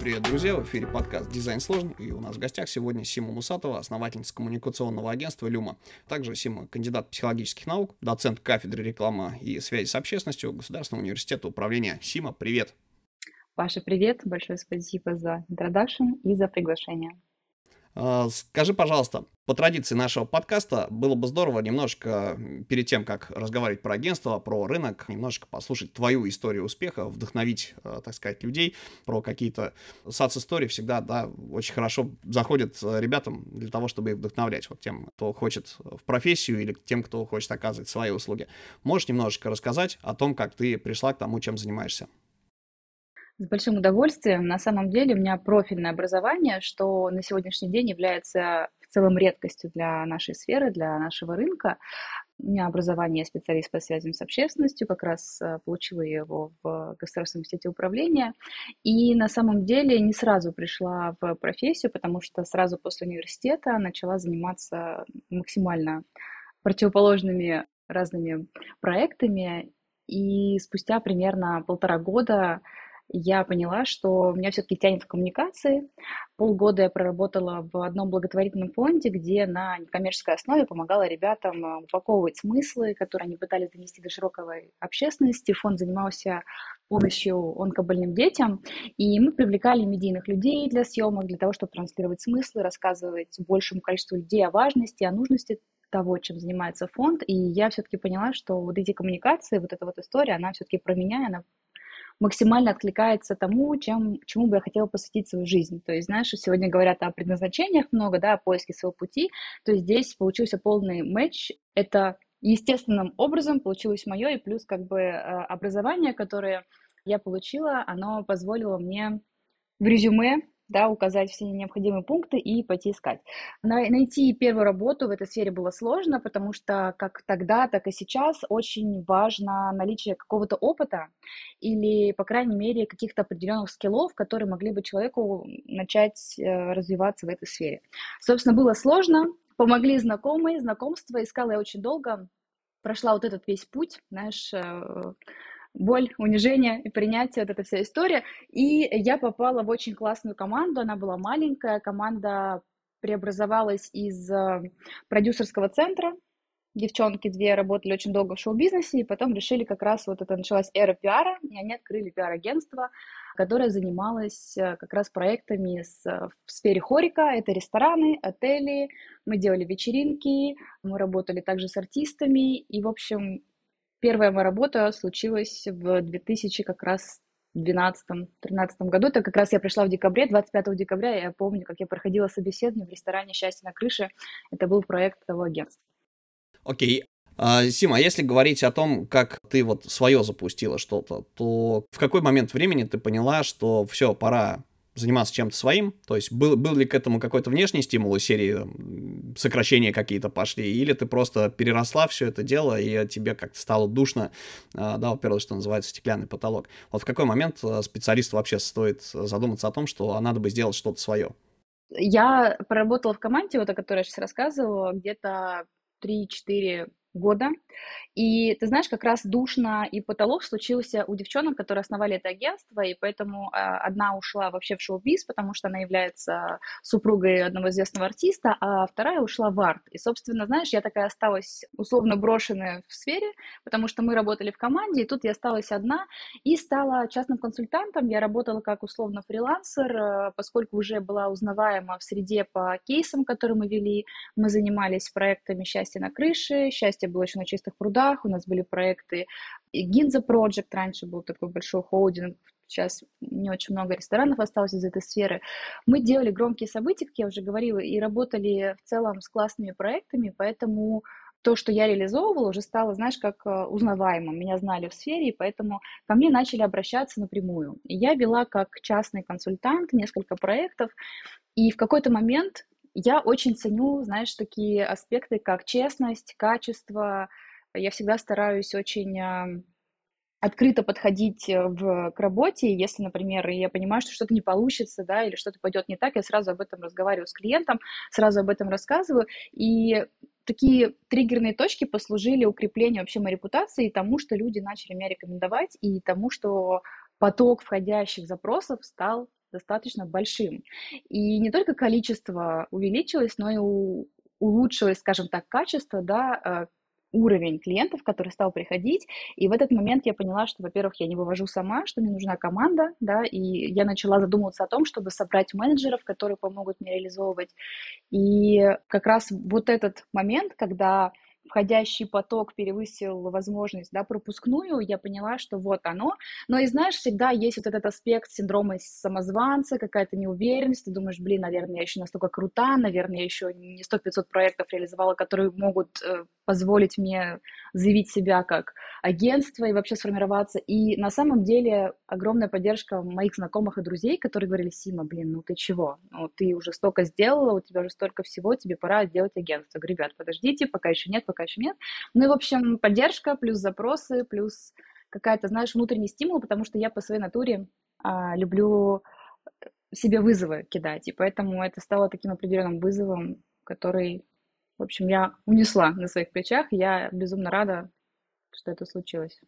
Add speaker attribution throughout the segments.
Speaker 1: Привет, друзья! В эфире подкаст «Дизайн сложный» и у нас в гостях сегодня Сима Мусатова, основательница коммуникационного агентства «Люма». Также Сима – кандидат психологических наук, доцент кафедры рекламы и связи с общественностью Государственного университета управления. Сима, привет!
Speaker 2: Паша, привет! Большое спасибо за introduction и за приглашение.
Speaker 1: А, скажи, пожалуйста, по традиции нашего подкаста было бы здорово немножко перед тем, как разговаривать про агентство, про рынок, немножко послушать твою историю успеха, вдохновить, а, так сказать, людей про какие-то сац-истории всегда, да, очень хорошо заходят ребятам для того, чтобы их вдохновлять, вот тем, кто хочет в профессию или тем, кто хочет оказывать свои услуги. Можешь немножечко рассказать о том, как ты пришла к тому, чем занимаешься?
Speaker 2: С большим удовольствием. На самом деле у меня профильное образование, что на сегодняшний день является в целом редкостью для нашей сферы, для нашего рынка. У меня образование специалист по связям с общественностью, как раз э, получила его в Государственном университете управления. И на самом деле не сразу пришла в профессию, потому что сразу после университета начала заниматься максимально противоположными разными проектами. И спустя примерно полтора года я поняла, что меня все-таки тянет в коммуникации. Полгода я проработала в одном благотворительном фонде, где на некоммерческой основе помогала ребятам э, упаковывать смыслы, которые они пытались донести до широкой общественности. Фонд занимался помощью онкобольным детям, и мы привлекали медийных людей для съемок, для того, чтобы транслировать смыслы, рассказывать большему количеству людей о важности, о нужности того, чем занимается фонд, и я все-таки поняла, что вот эти коммуникации, вот эта вот история, она все-таки про меня, она максимально откликается тому, чем, чему бы я хотела посвятить свою жизнь. То есть, знаешь, сегодня говорят о предназначениях много, да, о поиске своего пути, то есть здесь получился полный матч. Это естественным образом получилось мое, и плюс как бы э, образование, которое я получила, оно позволило мне в резюме да, указать все необходимые пункты и пойти искать. Найти первую работу в этой сфере было сложно, потому что как тогда, так и сейчас очень важно наличие какого-то опыта или, по крайней мере, каких-то определенных скиллов, которые могли бы человеку начать э, развиваться в этой сфере. Собственно, было сложно, помогли знакомые, знакомства, искала я очень долго, прошла вот этот весь путь, знаешь, э, боль, унижение и принятие, вот эта вся история. И я попала в очень классную команду, она была маленькая, команда преобразовалась из э, продюсерского центра, девчонки две работали очень долго в шоу-бизнесе, и потом решили как раз, вот это началась эра пиара, и они открыли пиар-агентство, которое занималось э, как раз проектами с, э, в сфере хорика, это рестораны, отели, мы делали вечеринки, мы работали также с артистами, и, в общем, Первая моя работа случилась в 2000 как раз 2012-2013 году. Это как раз я пришла в декабре, 25 декабря. Я помню, как я проходила собеседование в ресторане «Счастье на крыше». Это был проект того агентства.
Speaker 1: Окей. А, Сима, а если говорить о том, как ты вот свое запустила что-то, то в какой момент времени ты поняла, что все, пора заниматься чем-то своим? То есть был, был ли к этому какой-то внешний стимул из серии сокращения какие-то пошли, или ты просто переросла все это дело, и тебе как-то стало душно, а, да, во-первых, что называется стеклянный потолок. Вот в какой момент а, специалисту вообще стоит задуматься о том, что надо бы сделать что-то свое?
Speaker 2: Я проработала в команде, вот о которой я сейчас рассказывала, где-то 3-4 года. И ты знаешь, как раз душно и потолок случился у девчонок, которые основали это агентство, и поэтому э, одна ушла вообще в шоу-биз, потому что она является супругой одного известного артиста, а вторая ушла в арт. И, собственно, знаешь, я такая осталась условно брошенная в сфере, потому что мы работали в команде, и тут я осталась одна и стала частным консультантом. Я работала как условно фрилансер, э, поскольку уже была узнаваема в среде по кейсам, которые мы вели. Мы занимались проектами «Счастье на крыше», «Счастье было еще на чистых прудах», у нас были проекты Гинза Project, раньше был такой большой холдинг, сейчас не очень много ресторанов осталось из этой сферы. Мы делали громкие события, как я уже говорила, и работали в целом с классными проектами, поэтому то, что я реализовывала, уже стало, знаешь, как э, узнаваемым. Меня знали в сфере, и поэтому ко мне начали обращаться напрямую. И я вела как частный консультант несколько проектов, и в какой-то момент я очень ценю, знаешь, такие аспекты, как честность, качество. Я всегда стараюсь очень открыто подходить э, в, к работе. Если, например, я понимаю, что что-то не получится, да, или что-то пойдет не так, я сразу об этом разговариваю с клиентом, сразу об этом рассказываю. И такие триггерные точки послужили укреплению вообще моей репутации и тому, что люди начали меня рекомендовать, и тому, что поток входящих запросов стал достаточно большим. И не только количество увеличилось, но и улучшилось, скажем так, качество, да, э, уровень клиентов, который стал приходить. И в этот момент я поняла, что, во-первых, я не вывожу сама, что мне нужна команда, да, и я начала задумываться о том, чтобы собрать менеджеров, которые помогут мне реализовывать. И как раз вот этот момент, когда входящий поток перевысил возможность, да, пропускную, я поняла, что вот оно. Но и знаешь, всегда есть вот этот аспект синдрома самозванца, какая-то неуверенность, ты думаешь, блин, наверное, я еще настолько крута, наверное, я еще не 100-500 проектов реализовала, которые могут э, позволить мне заявить себя как агентство и вообще сформироваться. И на самом деле огромная поддержка моих знакомых и друзей, которые говорили, Сима, блин, ну ты чего? Ну ты уже столько сделала, у тебя уже столько всего, тебе пора делать агентство. Я говорю, ребят, подождите, пока еще нет, пока еще нет. Ну и, в общем, поддержка, плюс запросы, плюс какая-то, знаешь, внутренний стимул, потому что я по своей натуре а, люблю себе вызовы кидать, и поэтому это стало таким определенным вызовом, который, в общем, я унесла на своих плечах, я безумно рада, что это случилось.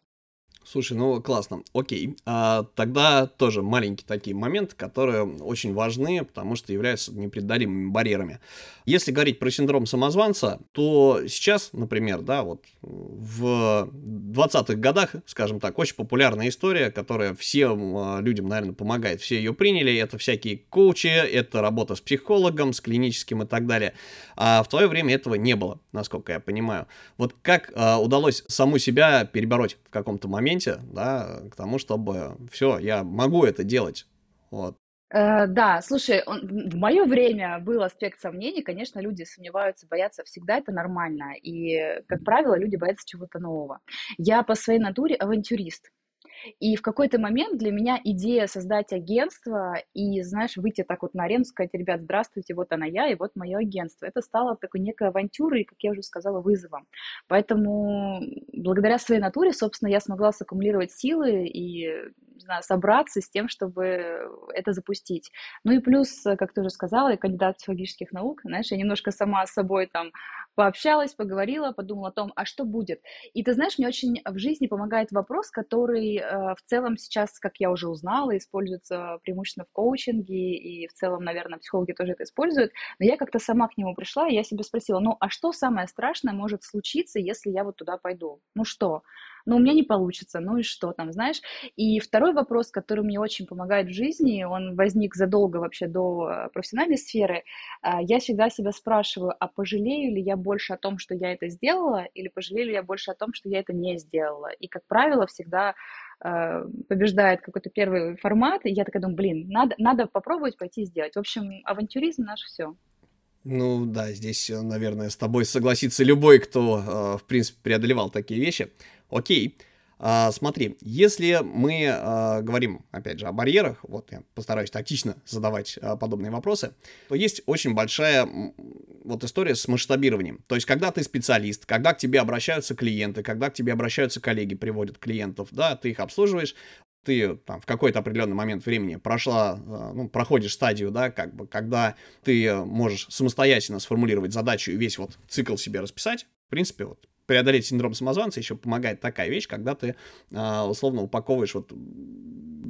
Speaker 1: Слушай, ну классно, окей. А, тогда тоже маленькие такие моменты, которые очень важны, потому что являются непреодолимыми барьерами. Если говорить про синдром самозванца, то сейчас, например, да, вот в 20-х годах, скажем так, очень популярная история, которая всем а, людям, наверное, помогает. Все ее приняли, это всякие коучи, это работа с психологом, с клиническим и так далее. А в твое время этого не было, насколько я понимаю. Вот как а, удалось саму себя перебороть каком-то моменте, да, к тому, чтобы все, я могу это делать. Вот.
Speaker 2: Э, да, слушай, он, в мое время был аспект сомнений, конечно, люди сомневаются, боятся, всегда это нормально, и, как правило, люди боятся чего-то нового. Я по своей натуре авантюрист, и в какой-то момент для меня идея создать агентство и, знаешь, выйти так вот на арену, сказать, ребят, здравствуйте, вот она я, и вот мое агентство. Это стало такой некой авантюрой, как я уже сказала, вызовом. Поэтому благодаря своей натуре, собственно, я смогла саккумулировать силы и не знаю, собраться с тем, чтобы это запустить. Ну и плюс, как ты уже сказала, я кандидат психологических наук, знаешь, я немножко сама с собой там пообщалась, поговорила, подумала о том, а что будет. И ты знаешь, мне очень в жизни помогает вопрос, который э, в целом сейчас, как я уже узнала, используется преимущественно в коучинге, и в целом, наверное, психологи тоже это используют. Но я как-то сама к нему пришла, и я себе спросила, ну а что самое страшное может случиться, если я вот туда пойду? Ну что? Ну, у меня не получится, ну и что там, знаешь? И второй вопрос, который мне очень помогает в жизни, он возник задолго вообще до э, профессиональной сферы, а, я всегда себя спрашиваю, а пожалею ли я больше о том, что я это сделала, или пожалею ли я больше о том, что я это не сделала? И, как правило, всегда э, побеждает какой-то первый формат, и я такая думаю, блин, надо, надо попробовать пойти сделать. В общем, авантюризм наш все.
Speaker 1: Ну да, здесь, наверное, с тобой согласится любой, кто, э, в принципе, преодолевал такие вещи. Окей. А, смотри, если мы а, говорим, опять же, о барьерах, вот я постараюсь тактично задавать а, подобные вопросы, то есть очень большая вот история с масштабированием. То есть, когда ты специалист, когда к тебе обращаются клиенты, когда к тебе обращаются коллеги, приводят клиентов, да, ты их обслуживаешь, ты там, в какой-то определенный момент времени прошла, а, ну, проходишь стадию, да, как бы, когда ты можешь самостоятельно сформулировать задачу и весь вот цикл себе расписать, в принципе, вот преодолеть синдром самозванца еще помогает такая вещь, когда ты а, условно упаковываешь вот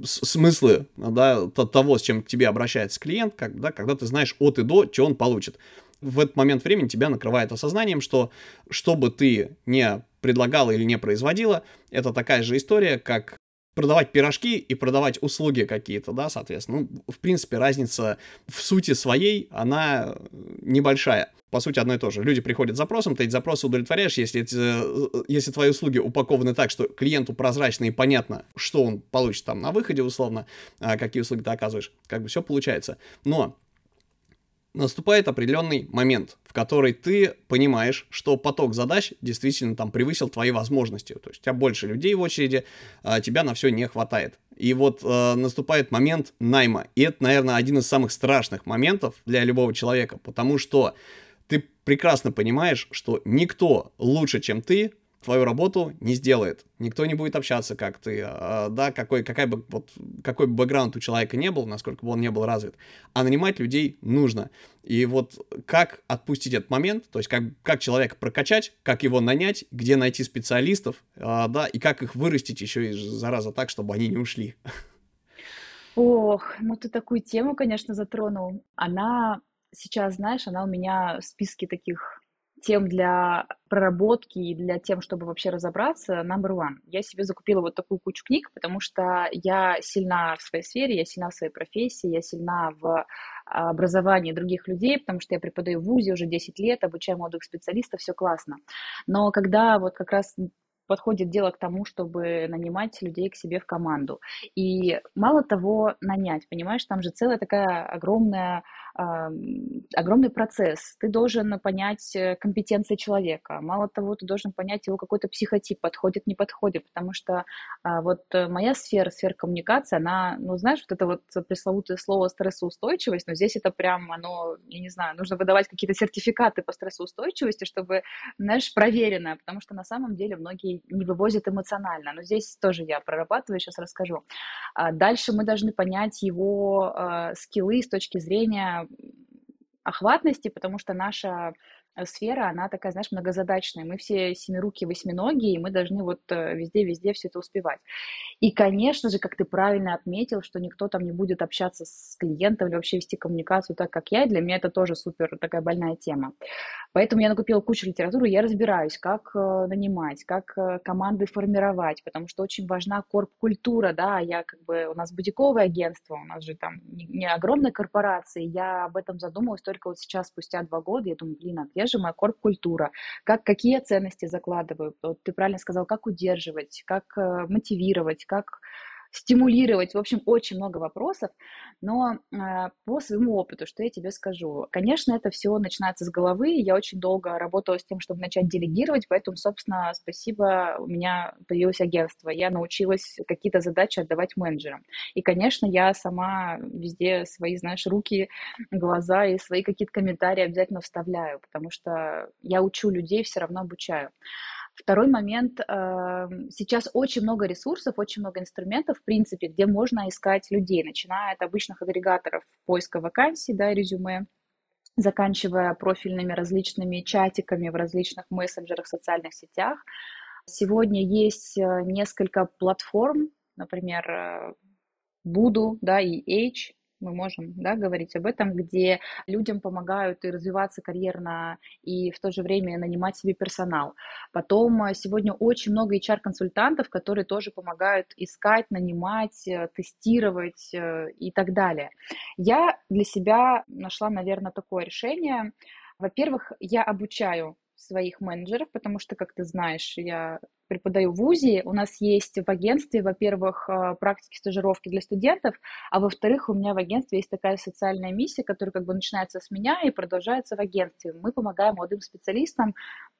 Speaker 1: смыслы да, того, с чем к тебе обращается клиент, как, да, когда ты знаешь от и до, что он получит. В этот момент времени тебя накрывает осознанием, что что бы ты не предлагала или не производила, это такая же история, как продавать пирожки и продавать услуги какие-то, да, соответственно. Ну, в принципе, разница в сути своей, она небольшая по сути, одно и то же. Люди приходят с запросом, ты эти запросы удовлетворяешь, если, эти, э, если твои услуги упакованы так, что клиенту прозрачно и понятно, что он получит там на выходе, условно, а, какие услуги ты оказываешь, как бы все получается. Но наступает определенный момент, в который ты понимаешь, что поток задач действительно там превысил твои возможности. То есть у тебя больше людей в очереди, а тебя на все не хватает. И вот э, наступает момент найма. И это, наверное, один из самых страшных моментов для любого человека, потому что ты прекрасно понимаешь, что никто лучше, чем ты, твою работу не сделает. Никто не будет общаться, как ты, а, да, какой, какая бы, вот, какой бы бэкграунд у человека не был, насколько бы он не был развит. А нанимать людей нужно. И вот как отпустить этот момент, то есть как, как человека прокачать, как его нанять, где найти специалистов, а, да, и как их вырастить еще и, зараза, так, чтобы они не ушли.
Speaker 2: Ох, ну ты такую тему, конечно, затронул. Она сейчас, знаешь, она у меня в списке таких тем для проработки и для тем, чтобы вообще разобраться, number one. Я себе закупила вот такую кучу книг, потому что я сильна в своей сфере, я сильна в своей профессии, я сильна в образовании других людей, потому что я преподаю в ВУЗе уже 10 лет, обучаю молодых специалистов, все классно. Но когда вот как раз подходит дело к тому, чтобы нанимать людей к себе в команду. И мало того, нанять, понимаешь, там же целая такая огромная огромный процесс. Ты должен понять э, компетенции человека. Мало того, ты должен понять его какой-то психотип, подходит, не подходит. Потому что а, вот э, моя сфера, сфера коммуникации, она, ну, знаешь, вот это вот пресловутое слово стрессоустойчивость, но здесь это прям, оно, я не знаю, нужно выдавать какие-то сертификаты по стрессоустойчивости, чтобы, знаешь, проверенное, потому что на самом деле многие не вывозят эмоционально. Но здесь тоже я прорабатываю, сейчас расскажу. А дальше мы должны понять его э, скиллы с точки зрения охватности, потому что наша сфера, она такая, знаешь, многозадачная. Мы все семируки, восьминогие, и мы должны вот э, везде-везде все это успевать. И, конечно же, как ты правильно отметил, что никто там не будет общаться с клиентом или вообще вести коммуникацию так, как я, для меня это тоже супер такая больная тема. Поэтому я накупила кучу литературы, я разбираюсь, как э, нанимать, как команды формировать, потому что очень важна корп-культура, да, я как бы, у нас бутиковое агентство, у нас же там не, огромные корпорации, я об этом задумалась только вот сейчас, спустя два года, я думаю, блин, же моя корп-культура, как, какие ценности закладываю, вот ты правильно сказал, как удерживать, как э, мотивировать, как стимулировать. В общем, очень много вопросов, но э, по своему опыту, что я тебе скажу. Конечно, это все начинается с головы. Я очень долго работала с тем, чтобы начать делегировать, поэтому, собственно, спасибо, у меня появилось агентство. Я научилась какие-то задачи отдавать менеджерам. И, конечно, я сама везде свои, знаешь, руки, глаза и свои какие-то комментарии обязательно вставляю, потому что я учу людей, все равно обучаю. Второй момент, эм, сейчас очень много ресурсов, очень много инструментов, в принципе, где можно искать людей, начиная от обычных агрегаторов поиска вакансий, да, резюме, заканчивая профильными различными чатиками в различных мессенджерах, социальных сетях. Сегодня есть э, несколько платформ, например, Буду, э, да, и H, мы можем да, говорить об этом, где людям помогают и развиваться карьерно, и в то же время нанимать себе персонал. Потом э, сегодня очень много HR-консультантов, которые тоже помогают искать, нанимать, э, тестировать э, и так далее. Я для себя нашла, наверное, такое решение. Во-первых, я обучаю своих менеджеров, потому что, как ты знаешь, я преподаю в ВУЗе, у нас есть в агентстве, во-первых, э, практики стажировки для студентов, а во-вторых, у меня в агентстве есть такая социальная миссия, которая как бы начинается с меня и продолжается в агентстве. Мы помогаем молодым специалистам,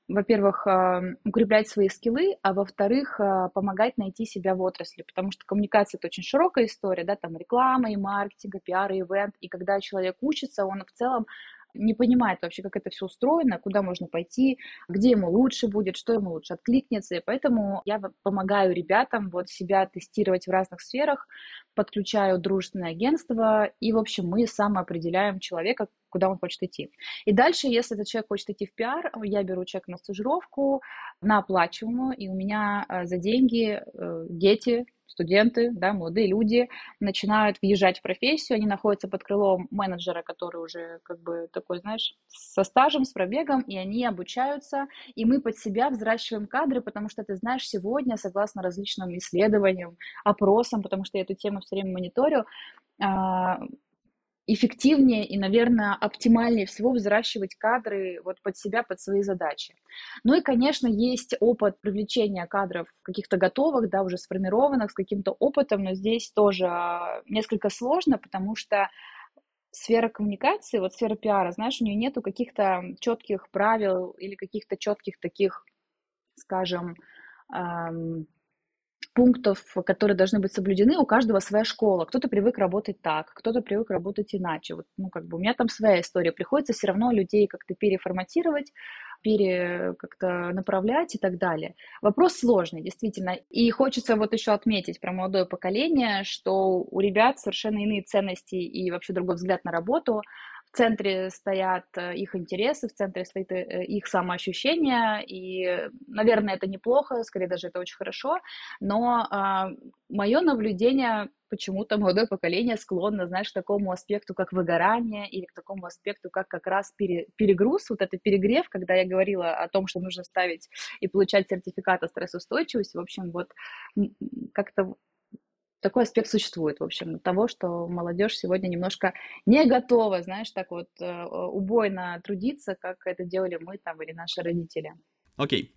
Speaker 2: во-первых, э, укреплять свои скиллы, а во-вторых, э, помогать найти себя в отрасли, потому что коммуникация — это очень широкая история, да, там реклама и маркетинг, и пиар, и ивент, и когда человек учится, он в целом не понимает вообще, как это все устроено, куда можно пойти, где ему лучше будет, что ему лучше откликнется. И поэтому я помогаю ребятам вот себя тестировать в разных сферах, подключаю дружественное агентство, и, в общем, мы самоопределяем человека, куда он хочет идти. И дальше, если этот человек хочет идти в пиар, я беру человека на стажировку, на оплачиваемую, и у меня э, за деньги э, дети, студенты, да, молодые люди начинают въезжать в профессию, они находятся под крылом менеджера, который уже как бы такой, знаешь, со стажем, с пробегом, и они обучаются, и мы под себя взращиваем кадры, потому что ты знаешь, сегодня, согласно различным исследованиям, опросам, потому что я эту тему все время мониторю, а, эффективнее и, наверное, оптимальнее всего взращивать кадры вот под себя, под свои задачи. Ну и, конечно, есть опыт привлечения кадров каких-то готовых, да, уже сформированных, с каким-то опытом, но здесь тоже а, несколько сложно, потому что сфера коммуникации, вот сфера пиара, знаешь, у нее нету каких-то четких правил или каких-то четких таких, скажем, эм, пунктов, которые должны быть соблюдены, у каждого своя школа. Кто-то привык работать так, кто-то привык работать иначе. Вот, ну, как бы у меня там своя история. Приходится все равно людей как-то переформатировать, пере как-то направлять и так далее. Вопрос сложный, действительно. И хочется вот еще отметить про молодое поколение, что у ребят совершенно иные ценности и вообще другой взгляд на работу в центре стоят э, их интересы, в центре стоит э, их самоощущение, и, наверное, это неплохо, скорее даже это очень хорошо, но а, мое наблюдение почему-то молодое поколение склонно, знаешь, к такому аспекту, как выгорание, или к такому аспекту, как как раз пере, перегруз, вот это перегрев, когда я говорила о том, что нужно ставить и получать сертификат о стрессоустойчивости, в общем, вот как-то такой аспект существует, в общем, того, что молодежь сегодня немножко не готова, знаешь, так вот э, убойно трудиться, как это делали мы там или наши родители.
Speaker 1: Окей.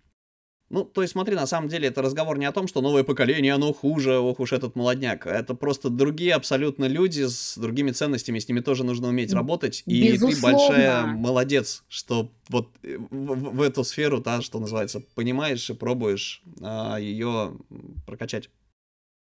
Speaker 1: Ну, то есть, смотри, на самом деле это разговор не о том, что новое поколение, оно хуже, ох уж этот молодняк. Это просто другие абсолютно люди с другими ценностями, с ними тоже нужно уметь работать. И Безусловно. ты большая молодец, что вот э, в, в эту сферу, да, что называется, понимаешь и пробуешь а, ее прокачать.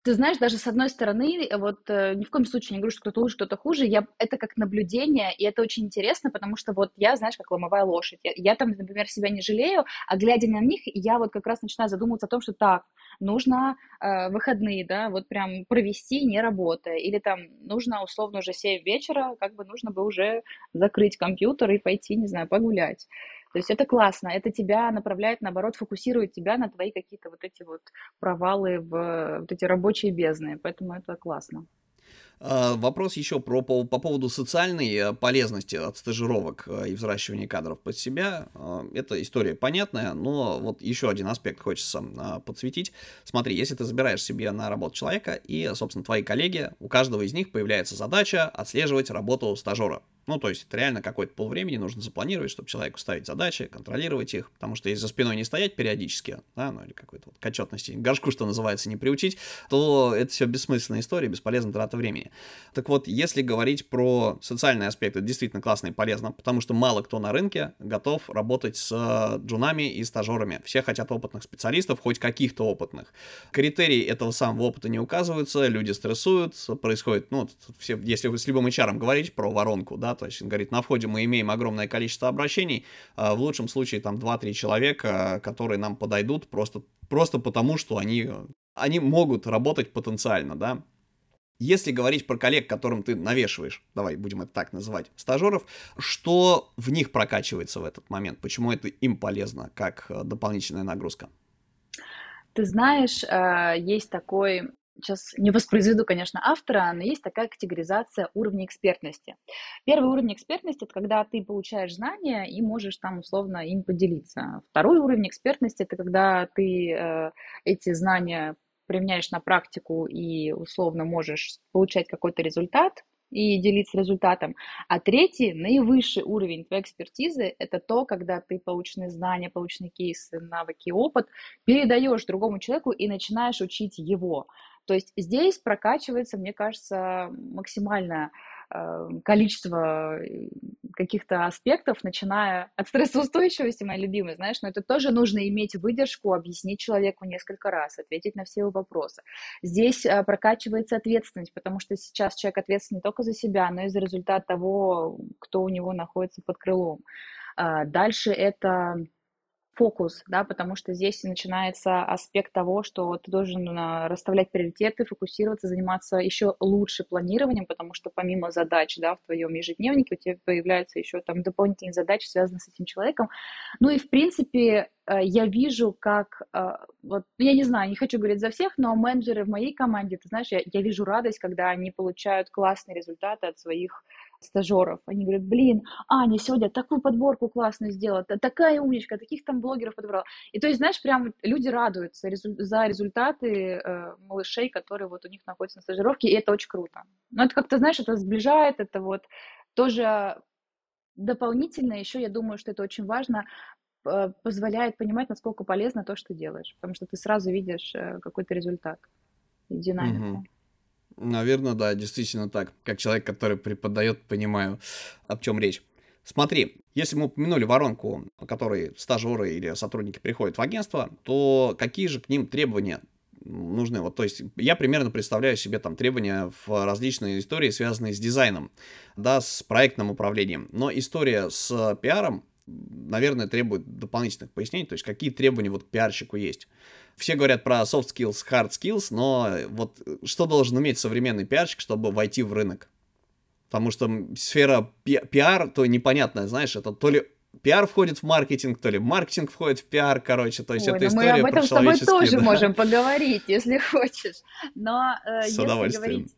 Speaker 2: Ты знаешь, даже с одной стороны, вот э, ни в коем случае не говорю, что кто-то лучше, кто-то хуже, я, это как наблюдение, и это очень интересно, потому что вот я, знаешь, как ломовая лошадь. Я, я там, например, себя не жалею, а глядя на них, я вот как раз начинаю задумываться о том, что так, нужно э, выходные, да, вот прям провести не работая, или там нужно условно уже 7 вечера, как бы нужно бы уже закрыть компьютер и пойти, не знаю, погулять. То есть это классно, это тебя направляет, наоборот, фокусирует тебя на твои какие-то вот эти вот провалы в вот эти рабочие бездны, поэтому это классно.
Speaker 1: А, вопрос еще про, по, по поводу социальной э, полезности от стажировок э, и взращивания кадров под себя. А, эта история понятная, но вот еще один аспект хочется а, подсветить. Смотри, если ты забираешь себе на работу человека, и, собственно, твои коллеги, у каждого из них появляется задача отслеживать работу стажера. Ну, то есть это реально какой-то полвремени нужно запланировать, чтобы человеку ставить задачи, контролировать их, потому что если за спиной не стоять периодически, да, ну или какой-то вот к горшку, что называется, не приучить, то это все бессмысленная история, бесполезная трата времени. Так вот, если говорить про социальный аспект, это действительно классно и полезно, потому что мало кто на рынке готов работать с э, джунами и стажерами. Все хотят опытных специалистов, хоть каких-то опытных. Критерии этого самого опыта не указываются, люди стрессуют, происходит, ну, все, если вы с любым HR говорить про воронку, да, то есть он говорит, на входе мы имеем огромное количество обращений, а в лучшем случае там 2-3 человека, которые нам подойдут просто, просто потому, что они, они могут работать потенциально, да. Если говорить про коллег, которым ты навешиваешь, давай будем это так называть, стажеров, что в них прокачивается в этот момент? Почему это им полезно, как э, дополнительная нагрузка?
Speaker 2: Ты знаешь, э, есть такой сейчас не воспроизведу, конечно, автора, но есть такая категоризация уровня экспертности. Первый уровень экспертности – это когда ты получаешь знания и можешь там условно им поделиться. Второй уровень экспертности – это когда ты э, эти знания применяешь на практику и условно можешь получать какой-то результат, и делиться результатом. А третий, наивысший уровень твоей экспертизы, это то, когда ты полученные знания, полученные кейсы, навыки, опыт передаешь другому человеку и начинаешь учить его. То есть здесь прокачивается, мне кажется, максимальное э, количество э, каких-то аспектов, начиная от стрессоустойчивости, моя любимая, знаешь, но это тоже нужно иметь выдержку, объяснить человеку несколько раз, ответить на все его вопросы. Здесь э, прокачивается ответственность, потому что сейчас человек ответственен не только за себя, но и за результат того, кто у него находится под крылом. А дальше это фокус, да, потому что здесь начинается аспект того, что ты должен а, расставлять приоритеты, фокусироваться, заниматься еще лучше планированием, потому что помимо задач, да, в твоем ежедневнике у тебя появляются еще там дополнительные задачи, связанные с этим человеком. Ну и, в принципе, э, я вижу, как, э, вот, я не знаю, не хочу говорить за всех, но менеджеры в моей команде, ты знаешь, я, я вижу радость, когда они получают классные результаты от своих стажеров. Они говорят, блин, Аня сегодня такую подборку классную сделала, такая умничка, таких там блогеров подобрала. И то есть, знаешь, прям люди радуются за результаты э, малышей, которые вот у них находятся на стажировке, и это очень круто. Но это как-то, знаешь, это сближает, это вот тоже дополнительно еще, я думаю, что это очень важно, э, позволяет понимать, насколько полезно то, что делаешь, потому что ты сразу видишь э, какой-то результат и динамику.
Speaker 1: Угу. Наверное, да, действительно так. Как человек, который преподает, понимаю, об чем речь. Смотри, если мы упомянули воронку, по которой стажеры или сотрудники приходят в агентство, то какие же к ним требования нужны? Вот, то есть я примерно представляю себе там требования в различные истории, связанные с дизайном, да, с проектным управлением. Но история с пиаром, наверное, требует дополнительных пояснений, то есть какие требования вот к пиарщику есть все говорят про soft skills, hard skills, но вот что должен уметь современный пиарщик, чтобы войти в рынок? Потому что сфера пи- пиар, то непонятная, знаешь, это то ли пиар входит в маркетинг, то ли маркетинг входит в пиар, короче, то есть
Speaker 2: Ой,
Speaker 1: это
Speaker 2: ну
Speaker 1: история
Speaker 2: мы об этом
Speaker 1: про
Speaker 2: с тобой тоже
Speaker 1: да.
Speaker 2: можем поговорить, если хочешь. Но э,
Speaker 1: С
Speaker 2: если
Speaker 1: удовольствием.
Speaker 2: говорить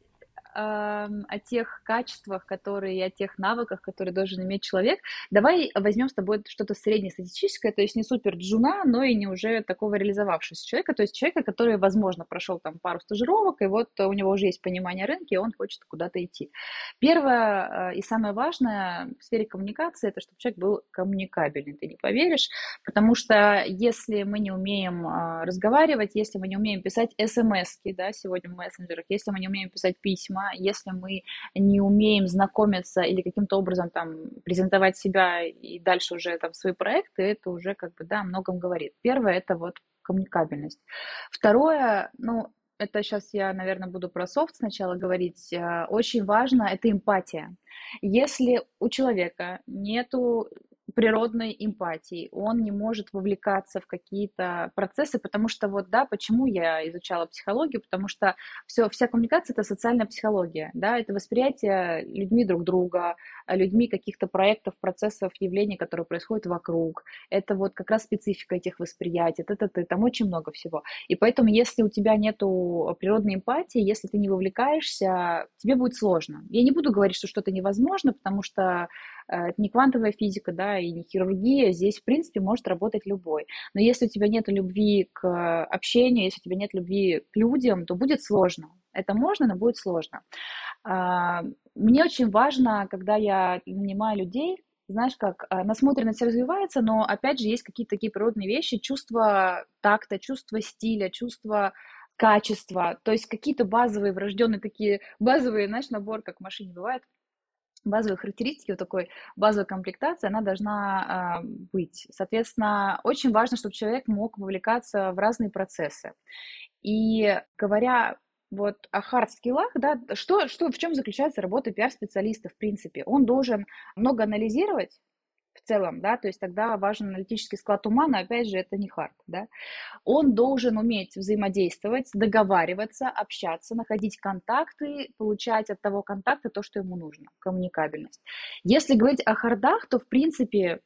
Speaker 2: о тех качествах, которые, о тех навыках, которые должен иметь человек, давай возьмем с тобой что-то среднестатистическое, то есть не супер джуна, но и не уже такого реализовавшегося человека, то есть человека, который, возможно, прошел там пару стажировок, и вот у него уже есть понимание рынка, и он хочет куда-то идти. Первое э, и самое важное в сфере коммуникации, это чтобы человек был коммуникабельный, ты не поверишь, потому что если мы не умеем а, разговаривать, если мы не умеем писать смс да, сегодня в мессенджерах, если мы не умеем писать письма, если мы не умеем знакомиться или каким-то образом там презентовать себя и дальше уже там свои проекты, это уже как бы, да, о многом говорит. Первое, это вот коммуникабельность. Второе, ну, это сейчас я, наверное, буду про софт сначала говорить. Э, очень важно это эмпатия. Если у человека нету природной эмпатии, он не может вовлекаться в какие-то процессы, потому что вот, да, почему я изучала психологию, потому что все, вся коммуникация – это социальная психология, да, это восприятие людьми друг друга, людьми каких-то проектов, процессов, явлений, которые происходят вокруг, это вот как раз специфика этих восприятий, это, это, там очень много всего. И поэтому, если у тебя нету природной эмпатии, если ты не вовлекаешься, тебе будет сложно. Я не буду говорить, что что-то невозможно, потому что Э, это не квантовая физика, да, и не хирургия, здесь, в принципе, может работать любой. Но если у тебя нет любви к общению, если у тебя нет любви к людям, то будет сложно. Это можно, но будет сложно. А, мне очень важно, когда я нанимаю людей, знаешь, как э, насмотренность развивается, но, опять же, есть какие-то такие природные вещи, чувство такта, чувство стиля, чувство качества, то есть какие-то базовые врожденные такие, базовые, знаешь, набор, как в машине бывает, базовые характеристики, вот такой базовой комплектации, она должна э, быть. Соответственно, очень важно, чтобы человек мог вовлекаться в разные процессы. И говоря вот о хард-скиллах, да, что, что, в чем заключается работа пиар-специалиста, в принципе? Он должен много анализировать, в целом, да, то есть тогда важен аналитический склад ума, но опять же это не хард, да. Он должен уметь взаимодействовать, договариваться, общаться, находить контакты, получать от того контакта то, что ему нужно, коммуникабельность. Если говорить о хардах, то в принципе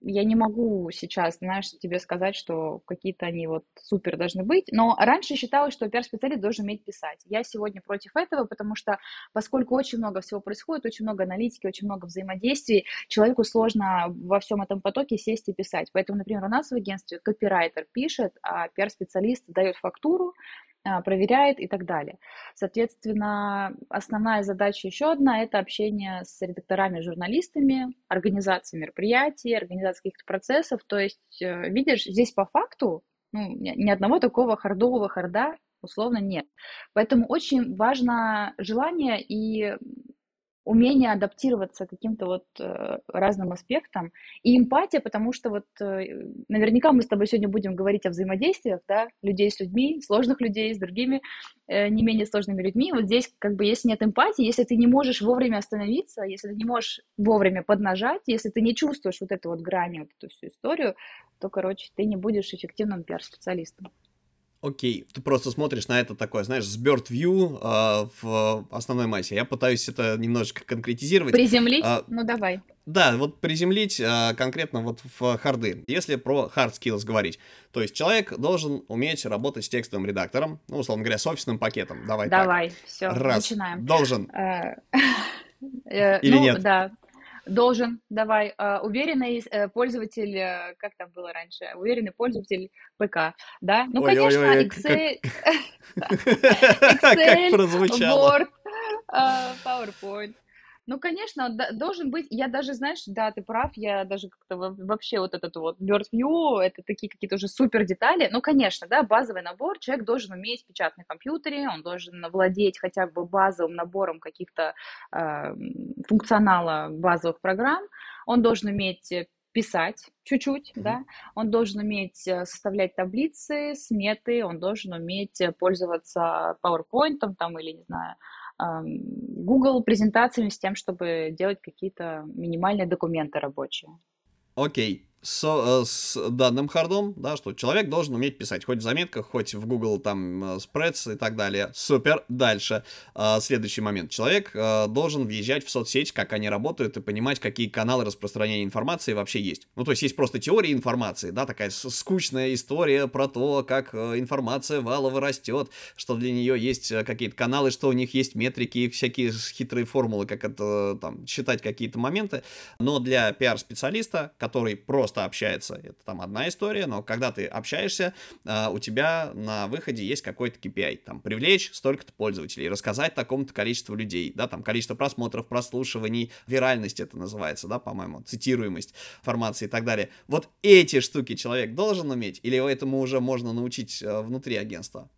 Speaker 2: я не могу сейчас, знаешь, тебе сказать, что какие-то они вот супер должны быть, но раньше считалось, что пиар-специалист должен уметь писать. Я сегодня против этого, потому что поскольку очень много всего происходит, очень много аналитики, очень много взаимодействий, человеку сложно во всем этом потоке сесть и писать. Поэтому, например, у нас в агентстве копирайтер пишет, а пиар-специалист дает фактуру, проверяет и так далее. Соответственно, основная задача еще одна – это общение с редакторами, журналистами, организация мероприятий, организация каких-то процессов. То есть, э, видишь, здесь по факту ну, ни одного такого хардового харда условно нет. Поэтому очень важно желание и умение адаптироваться к каким-то вот э, разным аспектам и эмпатия, потому что вот э, наверняка мы с тобой сегодня будем говорить о взаимодействиях, да, людей с людьми, сложных людей с другими э, не менее сложными людьми. Вот здесь как бы если нет эмпатии, если ты не можешь вовремя остановиться, если ты не можешь вовремя поднажать, если ты не чувствуешь вот эту вот грань, вот эту всю историю, то, короче, ты не будешь эффективным пиар-специалистом.
Speaker 1: Окей, ты просто смотришь на это такое, знаешь, с bird view э, в основной массе. Я пытаюсь это немножечко конкретизировать.
Speaker 2: Приземлить? А, ну, давай.
Speaker 1: Да, вот приземлить а, конкретно вот в харды. Если про hard skills говорить, то есть человек должен уметь работать с текстовым редактором, ну, условно говоря, с офисным пакетом. Давай
Speaker 2: Давай, все,
Speaker 1: Раз.
Speaker 2: начинаем.
Speaker 1: Должен.
Speaker 2: Э, э,
Speaker 1: Или ну, нет?
Speaker 2: Да, Должен, давай. Uh, уверенный uh, пользователь, uh, как там было раньше, уверенный пользователь ПК, да? Ну, ой, конечно, ой, ой, Excel, Excel Word, PowerPoint. Ну, конечно, должен быть, я даже, знаешь, да, ты прав, я даже как-то вообще вот этот вот bird view, это такие какие-то уже супер детали. Ну, конечно, да, базовый набор, человек должен уметь печатать на компьютере, он должен владеть хотя бы базовым набором каких-то э, функционала базовых программ, он должен уметь писать чуть-чуть, mm-hmm. да, он должен уметь э, составлять таблицы, сметы, он должен уметь пользоваться PowerPoint там или, не знаю, Google презентациями с тем, чтобы делать какие-то минимальные документы рабочие.
Speaker 1: Окей. С, э, с данным хардом, да, что человек должен уметь писать, хоть в заметках, хоть в Google там э, Spreads и так далее. Супер. Дальше. А, следующий момент. Человек должен въезжать в соцсеть, как они работают, и понимать, какие каналы распространения информации вообще есть. Ну, то есть есть просто теория информации, да, такая скучная история про то, как информация валово растет, что для нее есть какие-то каналы, что у них есть метрики, всякие хитрые формулы, как это там считать какие-то моменты. Но для пиар-специалиста, который просто просто общается, это там одна история, но когда ты общаешься, а, у тебя на выходе есть какой-то KPI, там, привлечь столько-то пользователей, рассказать такому-то количеству людей, да, там, количество просмотров, прослушиваний, виральность это называется, да, по-моему, цитируемость информации и так далее. Вот эти штуки человек должен уметь, или этому уже можно научить а, внутри агентства?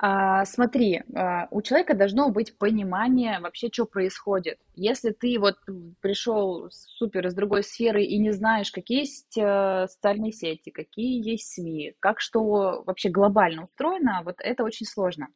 Speaker 2: А, смотри, а, у человека должно быть понимание вообще, что происходит. Если ты вот пришел супер из другой сферы и не знаешь, какие есть э, социальные сети, какие есть СМИ, как что вообще глобально устроено, вот это очень сложно.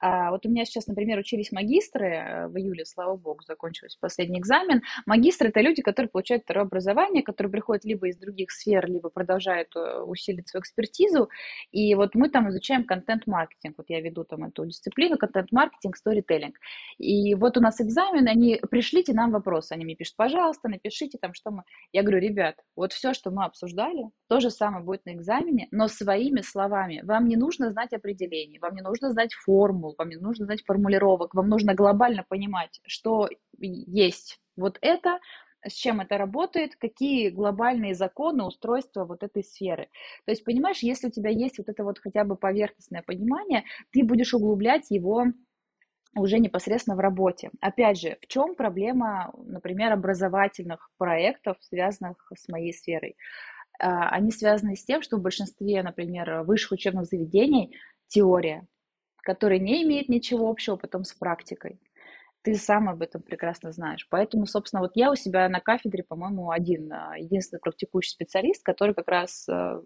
Speaker 2: А, вот у меня сейчас, например, учились магистры э, в июле, слава богу, закончился последний экзамен. Магистры — это люди, которые получают второе образование, которые приходят либо из других сфер, либо продолжают э, усилить свою экспертизу. И вот мы там изучаем контент-маркетинг. Вот я веду там эту дисциплину, контент-маркетинг, сторителлинг. И вот у нас экзамен, они пришлите нам вопросы. Они мне пишут, пожалуйста, напишите там, что мы... Я говорю, ребят, вот все, что мы обсуждали, то же самое будет на экзамене, но своими словами. Вам не нужно знать определений, вам не нужно знать формул, вам не нужно знать формулировок, вам нужно глобально понимать, что есть вот это, с чем это работает, какие глобальные законы устройства вот этой сферы. То есть, понимаешь, если у тебя есть вот это вот хотя бы поверхностное понимание, ты будешь углублять его уже непосредственно в работе. Опять же, в чем проблема, например, образовательных проектов, связанных с моей сферой? А, они связаны с тем, что в большинстве, например, высших учебных заведений теория, которая не имеет ничего общего потом с практикой. Ты сам об этом прекрасно знаешь. Поэтому, собственно, вот я у себя на кафедре, по-моему, один, а, единственный практикующий специалист, который как раз а,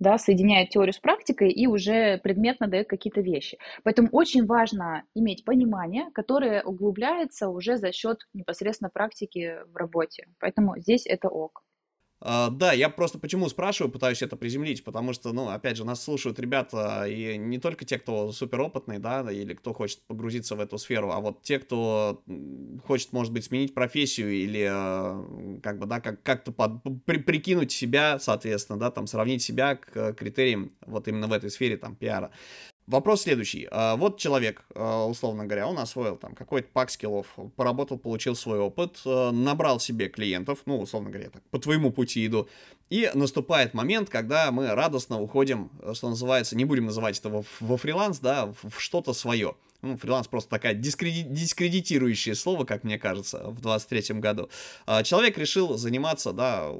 Speaker 2: да, соединяет теорию с практикой и уже предметно дает какие-то вещи. Поэтому очень важно иметь понимание, которое углубляется уже за счет непосредственно практики в работе. Поэтому здесь это ок.
Speaker 1: Uh, да, я просто почему спрашиваю, пытаюсь это приземлить, потому что, ну, опять же, нас слушают ребята, и не только те, кто суперопытный, да, или кто хочет погрузиться в эту сферу, а вот те, кто хочет, может быть, сменить профессию или, uh, как бы, да, как- как-то под, при, прикинуть себя, соответственно, да, там, сравнить себя к критериям вот именно в этой сфере, там, пиара. Вопрос следующий. А, вот человек, а, условно говоря, он освоил там какой-то пак скиллов, поработал, получил свой опыт, а, набрал себе клиентов, ну, условно говоря, так, по твоему пути иду, и наступает момент, когда мы радостно уходим, что называется, не будем называть это во, во фриланс, да, в что-то свое. Ну, фриланс просто такая дискреди- дискредитирующее слово, как мне кажется, в 23-м году. А, человек решил заниматься, да,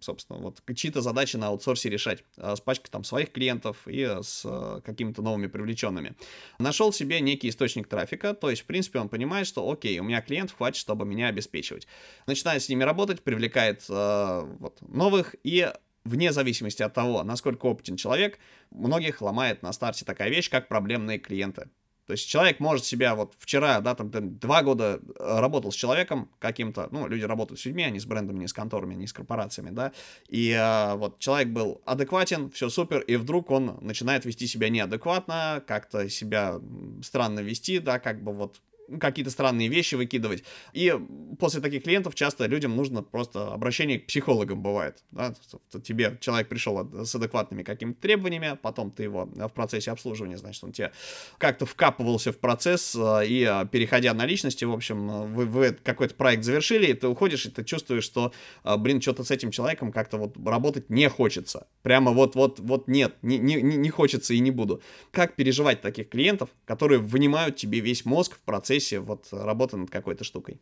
Speaker 1: собственно, вот чьи-то задачи на аутсорсе решать а, с пачкой там своих клиентов и с а, какими-то новыми привлеченными. Нашел себе некий источник трафика, то есть, в принципе, он понимает, что, окей, у меня клиентов хватит, чтобы меня обеспечивать. Начинает с ними работать, привлекает вот, новых и вне зависимости от того, насколько опытен человек, многих ломает на старте такая вещь, как проблемные клиенты. То есть человек может себя вот вчера, да, там, два года э, работал с человеком каким-то, ну, люди работают с людьми, а не с брендами, не с конторами, не с корпорациями, да, и а, вот человек был адекватен, все супер, и вдруг он начинает вести себя неадекватно, как-то себя странно вести, да, как бы вот какие-то странные вещи выкидывать. И после таких клиентов часто людям нужно просто обращение к психологам бывает. Да? Тебе человек пришел с адекватными какими-то требованиями, потом ты его в процессе обслуживания, значит, он тебе как-то вкапывался в процесс, э, и э, переходя на личности, в общем, э, вы, вы какой-то проект завершили, и ты уходишь, и ты чувствуешь, что, блин, что-то с этим человеком как-то вот работать не хочется. Прямо вот-вот вот нет, не, не, не хочется и не буду. Как переживать таких клиентов, которые вынимают тебе весь мозг в процессе процессе вот работы над какой-то штукой?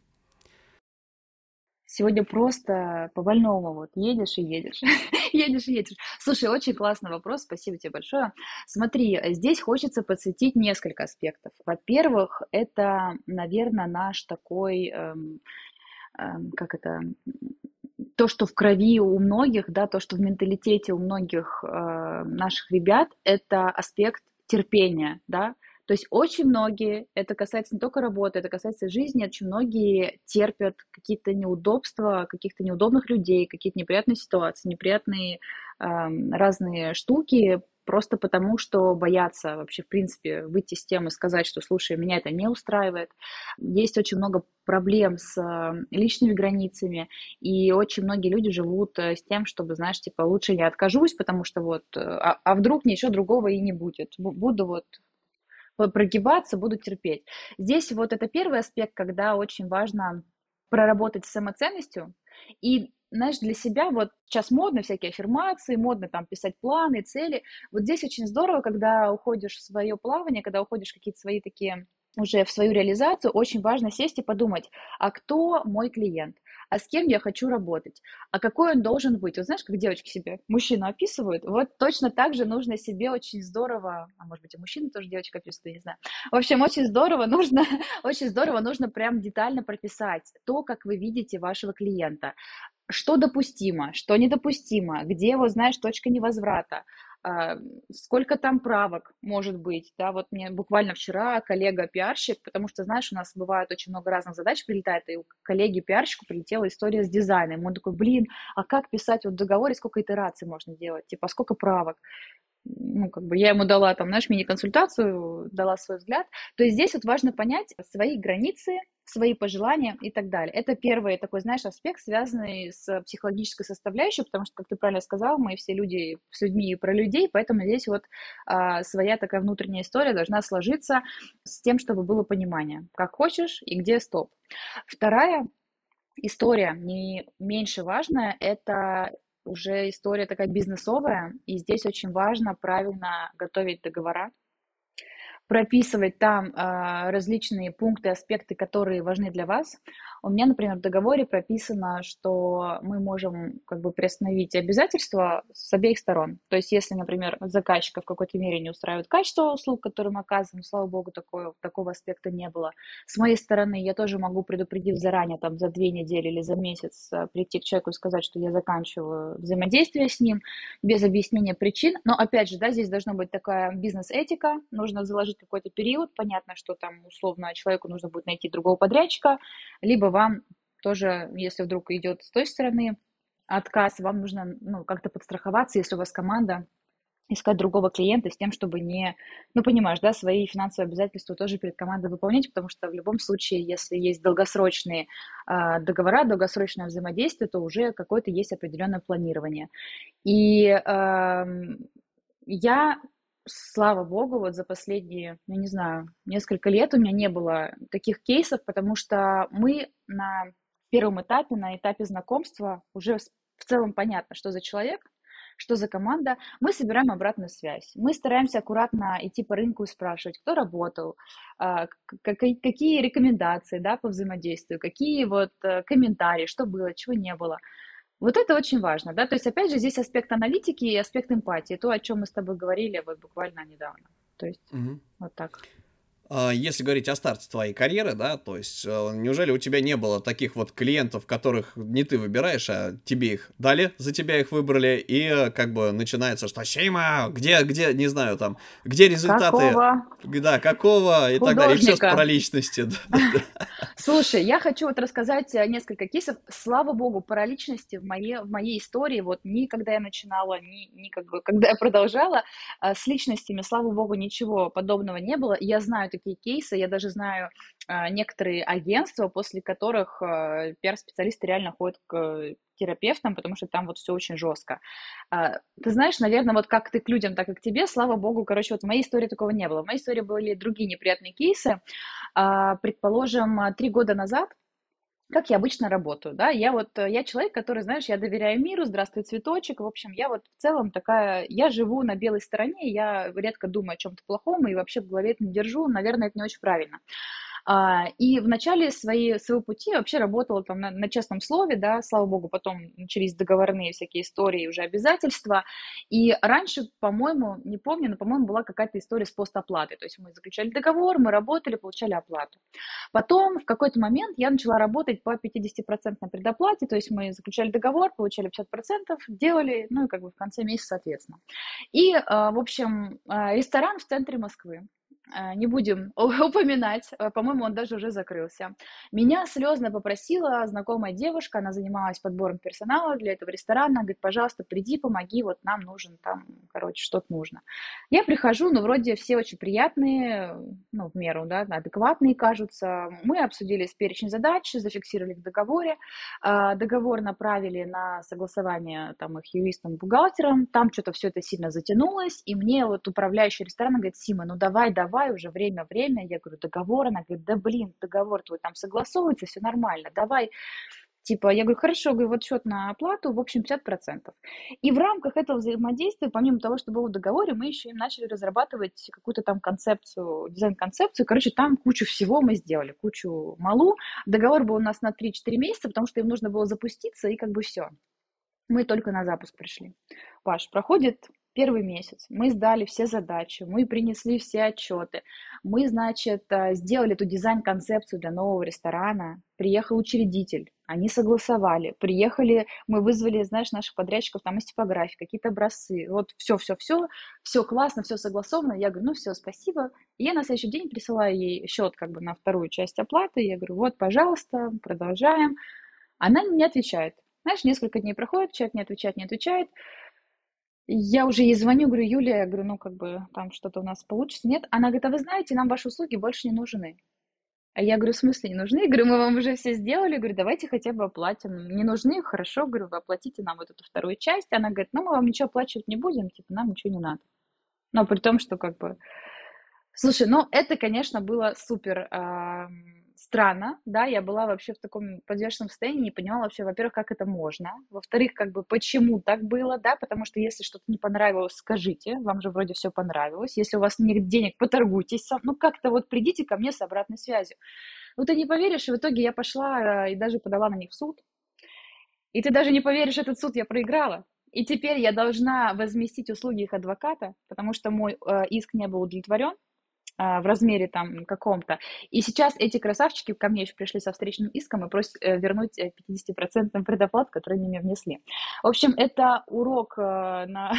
Speaker 2: Сегодня просто по-больному вот едешь и едешь, едешь и едешь. Слушай, очень классный вопрос, спасибо тебе большое. Смотри, здесь хочется подсветить несколько аспектов. Во-первых, это, наверное, наш такой, эм, эм, как это, то, что в крови у многих, да, то, что в менталитете у многих э, наших ребят, это аспект терпения, да, То есть очень многие, это касается не только работы, это касается жизни, очень многие терпят какие-то неудобства, каких-то неудобных людей, какие-то неприятные ситуации, неприятные э, разные штуки, просто потому, что боятся вообще, в принципе, выйти с темы, сказать, что, слушай, меня это не устраивает. Есть очень много проблем с э, личными границами, и очень многие люди живут э, с тем, чтобы, знаешь, типа, лучше я откажусь, потому что вот, э, а, а вдруг ничего другого и не будет. Буду вот прогибаться, буду терпеть. Здесь вот это первый аспект, когда очень важно проработать с самоценностью и знаешь, для себя вот сейчас модно всякие аффирмации, модно там писать планы, цели. Вот здесь очень здорово, когда уходишь в свое плавание, когда уходишь в какие-то свои такие уже в свою реализацию, очень важно сесть и подумать, а кто мой клиент? А с кем я хочу работать, а какой он должен быть. Вот знаешь, как девочки себе мужчину описывают, вот точно так же нужно себе очень здорово, а может быть и мужчина тоже девочка описывает, не знаю. В общем, очень здорово нужно, очень здорово нужно прям детально прописать то, как вы видите вашего клиента, что допустимо, что недопустимо, где, вот знаешь, точка невозврата, сколько там правок может быть, да, вот мне буквально вчера коллега-пиарщик, потому что, знаешь, у нас бывает очень много разных задач прилетает, и у коллеги-пиарщику прилетела история с дизайном, он такой, блин, а как писать вот в договоре, сколько итераций можно делать, типа, а сколько правок, ну, как бы я ему дала там, знаешь, мини-консультацию, дала свой взгляд. То есть здесь вот важно понять свои границы, свои пожелания и так далее. Это первый такой, знаешь, аспект, связанный с психологической составляющей, потому что, как ты правильно сказал, мы все люди с людьми и про людей, поэтому здесь вот а, своя такая внутренняя история должна сложиться с тем, чтобы было понимание, как хочешь и где стоп. Вторая история, не меньше важная, это уже история такая бизнесовая, и здесь очень важно правильно готовить договора, прописывать там э, различные пункты, аспекты, которые важны для вас. У меня, например, в договоре прописано, что мы можем как бы приостановить обязательства с обеих сторон. То есть, если, например, заказчика в какой-то мере не устраивает качество услуг, которые мы оказываем, слава богу, такого, такого аспекта не было. С моей стороны, я тоже могу, предупредив заранее, там, за две недели или за месяц, э, прийти к человеку и сказать, что я заканчиваю взаимодействие с ним без объяснения причин. Но, опять же, да, здесь должна быть такая бизнес-этика, нужно заложить какой-то период, понятно, что там, условно, человеку нужно будет найти другого подрядчика, либо вам тоже, если вдруг идет с той стороны отказ, вам нужно ну, как-то подстраховаться, если у вас команда, искать другого клиента с тем, чтобы не, ну, понимаешь, да, свои финансовые обязательства тоже перед командой выполнять, потому что в любом случае, если есть долгосрочные э, договора, долгосрочное взаимодействие, то уже какое-то есть определенное планирование. И э, я слава богу, вот за последние, я не знаю, несколько лет у меня не было таких кейсов, потому что мы на первом этапе, на этапе знакомства уже в целом понятно, что за человек, что за команда, мы собираем обратную связь. Мы стараемся аккуратно идти по рынку и спрашивать, кто работал, а, какие рекомендации да, по взаимодействию, какие вот э, комментарии, что было, чего не было. Вот это очень важно, да, то есть опять же здесь аспект аналитики и аспект эмпатии, то, о чем мы с тобой говорили вот буквально недавно, то есть угу. вот так.
Speaker 1: А, если говорить о старте твоей карьеры, да, то есть э, неужели у тебя не было таких вот клиентов, которых не ты выбираешь, а тебе их дали, за тебя их выбрали, и э, как бы начинается, что Сейма, где, где, не знаю, там, где результаты, какого? да, какого, и Художника. так далее, и все про личности.
Speaker 2: Слушай, я хочу вот рассказать э, несколько кейсов, слава богу, про личности в моей, в моей истории, вот ни когда я начинала, ни, ни как бы, когда я продолжала, с личностями, слава богу, ничего подобного не было, я знаю такие кейсы. Я даже знаю э, некоторые агентства, после которых э, пиар-специалисты реально ходят к терапевтам, потому что там вот все очень жестко. А, ты знаешь, наверное, вот как ты к людям, так и к тебе, слава богу, короче, вот в моей истории такого не было. В моей истории были другие неприятные кейсы. А, предположим, три года назад как я обычно работаю, да, я вот, я человек, который, знаешь, я доверяю миру, здравствуй, цветочек, в общем, я вот в целом такая, я живу на белой стороне, я редко думаю о чем-то плохом и вообще в голове это не держу, наверное, это не очень правильно. А, и в начале своей, своего пути вообще работала там на, на честном слове, да, слава богу, потом начались договорные всякие истории, уже обязательства. И раньше, по-моему, не помню, но, по-моему, была какая-то история с постоплатой. То есть мы заключали договор, мы работали, получали оплату. Потом в какой-то момент я начала работать по 50% предоплате, то есть мы заключали договор, получали 50%, делали, ну и как бы в конце месяца, соответственно. И, а, в общем, а, ресторан в центре Москвы не будем упоминать, э, по-моему, он даже уже закрылся. Меня слезно попросила знакомая девушка, она занималась подбором персонала для этого ресторана, говорит, пожалуйста, приди, помоги, вот нам нужен там, короче, что-то нужно. Я прихожу, ну, вроде все очень приятные, ну, в меру, да, адекватные кажутся. Мы обсудили перечень задач, зафиксировали в договоре, а, договор направили на согласование там их юристам, бухгалтерам, там что-то все это сильно затянулось, и мне вот управляющий ресторана говорит, Сима, ну давай, давай, давай уже время-время, я говорю, договор, она говорит, да блин, договор твой там согласовывается, все нормально, давай, Типа, я говорю, хорошо, говорю, вот счет на оплату, в общем, 50%. И в рамках этого взаимодействия, помимо того, что было в договоре, мы еще им начали разрабатывать какую-то там концепцию, дизайн-концепцию. Короче, там кучу всего мы сделали, кучу малу. Договор был у нас на 3-4 месяца, потому что им нужно было запуститься, и как бы все. Мы только на запуск пришли. Паш, проходит первый месяц мы сдали все задачи, мы принесли все отчеты, мы, значит, э, сделали эту дизайн-концепцию для нового ресторана, приехал учредитель, они согласовали, приехали, мы вызвали, знаешь, наших подрядчиков там из типографии, какие-то образцы, вот все-все-все, все классно, все согласовано, я говорю, ну все, спасибо, и я на следующий день присылаю ей счет как бы на вторую часть оплаты, я говорю, вот, пожалуйста, продолжаем, она не отвечает, знаешь, несколько дней проходит, человек не отвечает, не отвечает, я уже ей звоню, говорю, Юлия, я говорю, ну, как бы там что-то у нас получится. Нет, она говорит, а вы знаете, нам ваши услуги больше не нужны. А я говорю, в смысле не нужны? Я говорю, мы вам уже все сделали. Я говорю, давайте хотя бы оплатим. Не нужны? Хорошо. Говорю, вы оплатите нам вот эту вторую часть. Она говорит, ну, мы вам ничего оплачивать не будем, типа, нам ничего не надо. Но при том, что как бы... Слушай, ну, это, конечно, было супер... Э странно, да, я была вообще в таком подвешенном состоянии, не понимала вообще, во-первых, как это можно, во-вторых, как бы, почему так было, да, потому что если что-то не понравилось, скажите, вам же вроде все понравилось, если у вас нет денег, поторгуйтесь ну, как-то вот придите ко мне с обратной связью. Ну, ты не поверишь, и в итоге я пошла э, и даже подала на них в суд, и ты даже не поверишь, этот суд я проиграла, и теперь я должна возместить услуги их адвоката, потому что мой э, иск не был удовлетворен, в размере там каком-то. И сейчас эти красавчики ко мне еще пришли со встречным иском и просят э, вернуть 50% э, предоплат, который они мне внесли. В общем, это урок э, на,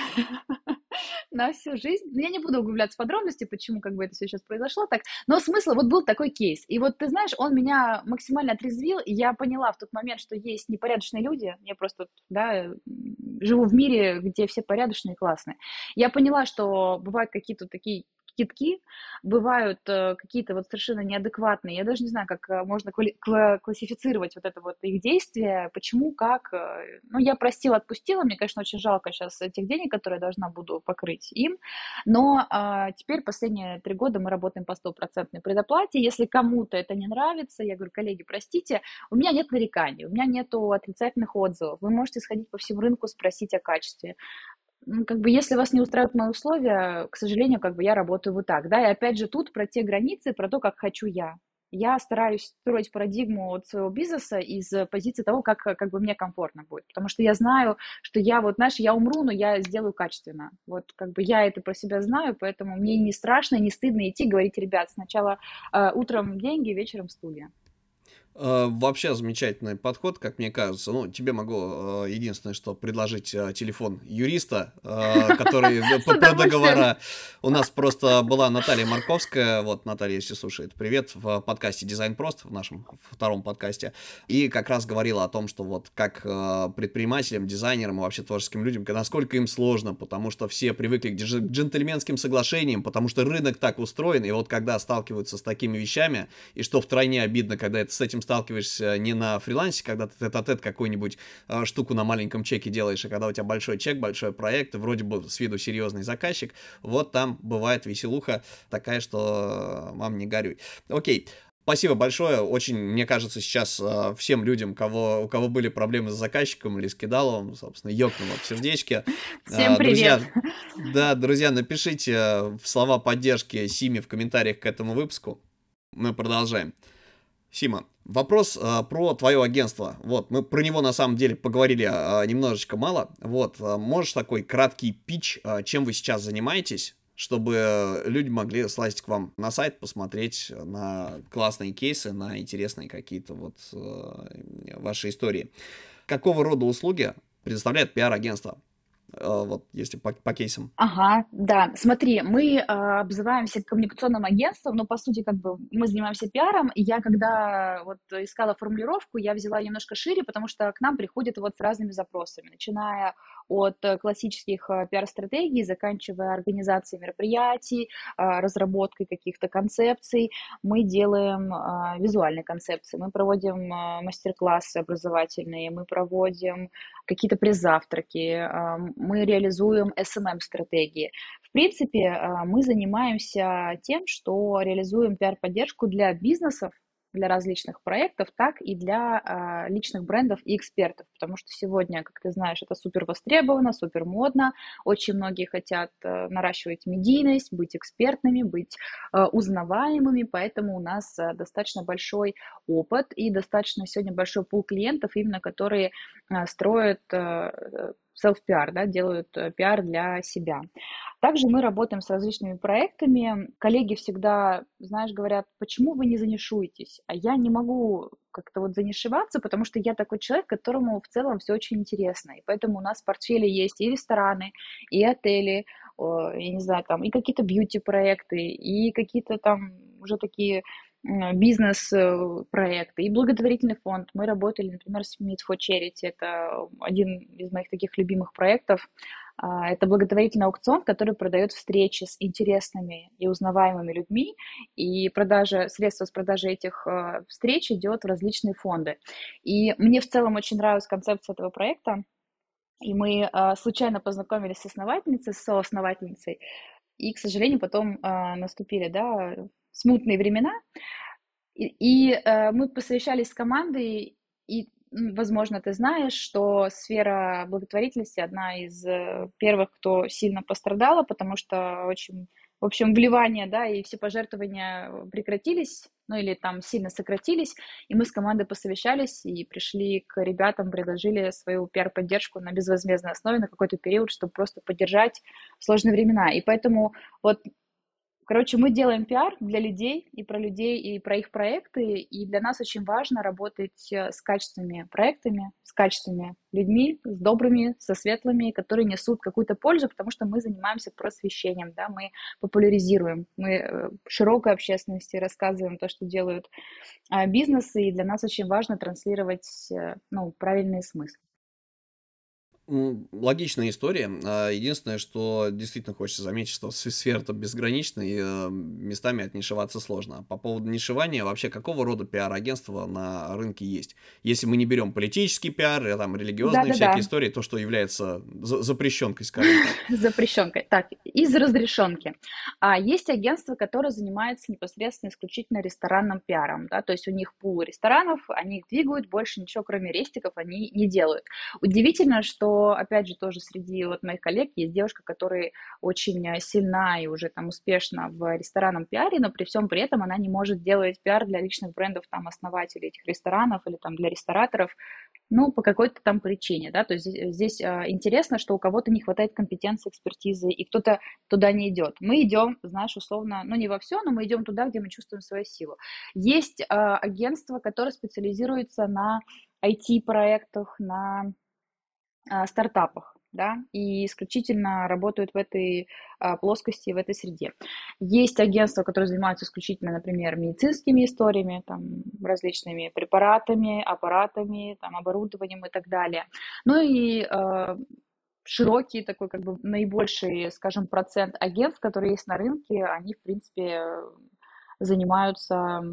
Speaker 2: на всю жизнь. Я не буду углубляться в подробности, почему как бы это все сейчас произошло так, но смысл, вот был такой кейс. И вот ты знаешь, он меня максимально отрезвил, и я поняла в тот момент, что есть непорядочные люди, я просто, да, живу в мире, где все порядочные и классные. Я поняла, что бывают какие-то такие китки, бывают э, какие-то вот совершенно неадекватные. Я даже не знаю, как э, можно классифицировать вот это вот их действие, почему, как. Э, ну, я простила, отпустила. Мне, конечно, очень жалко сейчас этих денег, которые я должна буду покрыть им. Но а, теперь последние три года мы работаем по стопроцентной предоплате. Если кому-то это не нравится, я говорю, коллеги, простите, у меня нет нареканий, у меня нет отрицательных отзывов. Вы можете сходить по всему рынку, спросить о качестве как бы, если вас не устраивают мои условия, к сожалению, как бы я работаю вот так, да, и опять же тут про те границы, про то, как хочу я. Я стараюсь строить парадигму от своего бизнеса из позиции того, как, как бы мне комфортно будет. Потому что я знаю, что я вот, знаешь, я умру, но я сделаю качественно. Вот как бы я это про себя знаю, поэтому мне не страшно, не стыдно идти, говорить, ребят, сначала э, утром деньги, вечером студия.
Speaker 1: Э, вообще замечательный подход, как мне кажется. Ну, тебе могу э, единственное, что предложить э, телефон юриста, который про договора. У нас просто была Наталья Марковская, вот Наталья, если слушает, привет, в подкасте «Дизайн прост», в нашем втором подкасте, и как раз говорила о том, что вот как предпринимателям, дизайнерам и вообще творческим людям, насколько им сложно, потому что все привыкли к джентльменским соглашениям, потому что рынок так устроен, и вот когда сталкиваются с такими вещами, и что втройне обидно, когда это с этим сталкиваешься не на фрилансе, когда ты тет-а-тет какую-нибудь э, штуку на маленьком чеке делаешь, а когда у тебя большой чек, большой проект, вроде бы с виду серьезный заказчик, вот там бывает веселуха такая, что э, мам, не горюй. Окей. Спасибо большое. Очень, мне кажется, сейчас э, всем людям, кого, у кого были проблемы с заказчиком или с кидаловым, собственно, ёкнуло в сердечке.
Speaker 2: Всем привет.
Speaker 1: Друзья, да, друзья, напишите в слова поддержки Симе в комментариях к этому выпуску. Мы продолжаем. Сима, вопрос э, про твое агентство. Вот, мы про него на самом деле поговорили э, немножечко мало. Вот, э, можешь такой краткий пич, э, чем вы сейчас занимаетесь, чтобы люди могли слазить к вам на сайт, посмотреть на классные кейсы, на интересные какие-то вот э, ваши истории. Какого рода услуги предоставляет пиар-агентство? Э, вот если по, по кейсам.
Speaker 2: Ага, да. Смотри, мы э, обзываемся коммуникационным агентством, но по сути как бы мы занимаемся пиаром. И я когда вот искала формулировку, я взяла немножко шире, потому что к нам приходят вот с разными запросами, начиная от классических э, пиар-стратегий, заканчивая организацией мероприятий, э, разработкой каких-то концепций. Мы делаем э, визуальные концепции, мы проводим э, мастер-классы образовательные, мы проводим какие-то пресс-завтраки, э, мы реализуем SMM-стратегии. В принципе, э, мы занимаемся тем, что реализуем пиар-поддержку для бизнесов, для различных проектов, так и для а, личных брендов и экспертов, потому что сегодня, как ты знаешь, это супер востребовано, супер модно, очень многие хотят а, наращивать медийность, быть экспертными, быть а, узнаваемыми, поэтому у нас а, достаточно большой опыт и достаточно сегодня большой пул клиентов, именно которые а, строят а, self-PR, да, делают э, пиар для себя. Также мы работаем с различными проектами. Коллеги всегда, знаешь, говорят, почему вы не занишуетесь? А я не могу как-то вот занишеваться, потому что я такой человек, которому в целом все очень интересно. И поэтому у нас в портфеле есть и рестораны, и отели, я не знаю, там, и какие-то бьюти-проекты, и какие-то там уже такие бизнес-проекты и благотворительный фонд. Мы работали, например, с Meet for Charity. Это один из моих таких любимых проектов. А, это благотворительный аукцион, который продает встречи с интересными и узнаваемыми людьми, и продажа, средства с продажи этих а, встреч идет в различные фонды. И мне в целом очень нравилась концепция этого проекта, и мы а, случайно познакомились с основательницей, с соосновательницей, и, к сожалению, потом наступили, да, смутные времена. И, и э, мы посовещались с командой, и, возможно, ты знаешь, что сфера благотворительности одна из э, первых, кто сильно пострадала, потому что очень, в общем, вливания, да, и все пожертвования прекратились, ну или там сильно сократились, и мы с командой посовещались и пришли к ребятам, предложили свою пиар-поддержку на безвозмездной основе на какой-то период, чтобы просто поддержать сложные времена. И поэтому вот Короче, мы делаем пиар для людей и про людей, и про их проекты, и для нас очень важно работать э, с качественными проектами, с качественными людьми, с добрыми, со светлыми, которые несут какую-то пользу, потому что мы занимаемся просвещением, да, мы популяризируем, мы э, широкой общественности рассказываем то, что делают а, бизнесы, и для нас очень важно транслировать э, ну, правильные смыслы.
Speaker 1: Логичная история. А, единственное, что действительно хочется заметить, что сфера-то безгранична, и э, местами отнишеваться сложно. По поводу нишевания, вообще какого рода пиар-агентства на рынке есть? Если мы не берем политический пиар, э, там, религиозные да, всякие да. истории, то, что является запрещенкой, скажем
Speaker 2: так. Запрещенкой. Так, из разрешенки. А есть агентства, которые занимаются непосредственно исключительно ресторанным пиаром, да, то есть у них пул ресторанов, они их двигают, больше ничего, кроме рестиков, они не делают. Удивительно, что опять же, тоже среди вот моих коллег есть девушка, которая очень сильна и уже там успешна в ресторанном пиаре, но при всем при этом она не может делать пиар для личных брендов, там, основателей этих ресторанов или там для рестораторов, ну, по какой-то там причине, да, то есть здесь, здесь а, интересно, что у кого-то не хватает компетенции, экспертизы, и кто-то туда не идет. Мы идем, знаешь, условно, ну, не во все, но мы идем туда, где мы чувствуем свою силу. Есть а, агентство, которое специализируется на IT-проектах, на стартапах, да, и исключительно работают в этой а, плоскости, в этой среде. Есть агентства, которые занимаются исключительно, например, медицинскими историями, там, различными препаратами, аппаратами, там, оборудованием и так далее. Ну и э, широкий такой, как бы, наибольший, скажем, процент агентств, которые есть на рынке, они, в принципе, занимаются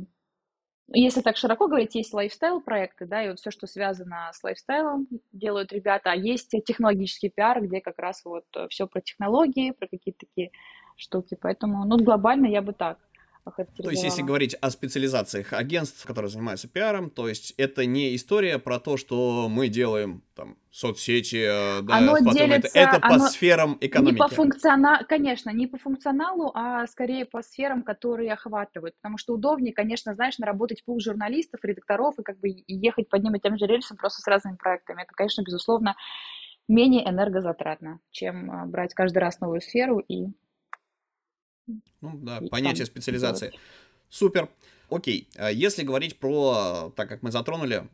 Speaker 2: если так широко говорить, есть лайфстайл-проекты, да, и вот все, что связано с лайфстайлом, делают ребята, а есть технологический пиар, где как раз вот э, все про технологии, про какие-то такие штуки. Поэтому, ну, глобально я бы так
Speaker 1: то есть, если говорить о специализациях агентств, которые занимаются пиаром, то есть это не история про то, что мы делаем там соцсети, э, да,
Speaker 2: оно потом делится,
Speaker 1: это, это по сферам экономики.
Speaker 2: Не по функциона... Конечно, не по функционалу, а скорее по сферам, которые охватывают. Потому что удобнее, конечно, знаешь, наработать пул журналистов, редакторов и как бы ехать под ними тем же рельсом просто с разными проектами. Это, конечно, безусловно, менее энергозатратно, чем э, брать каждый раз новую сферу и
Speaker 1: ну да, понятие специализации. Супер. Окей, а если говорить про, так как мы затронули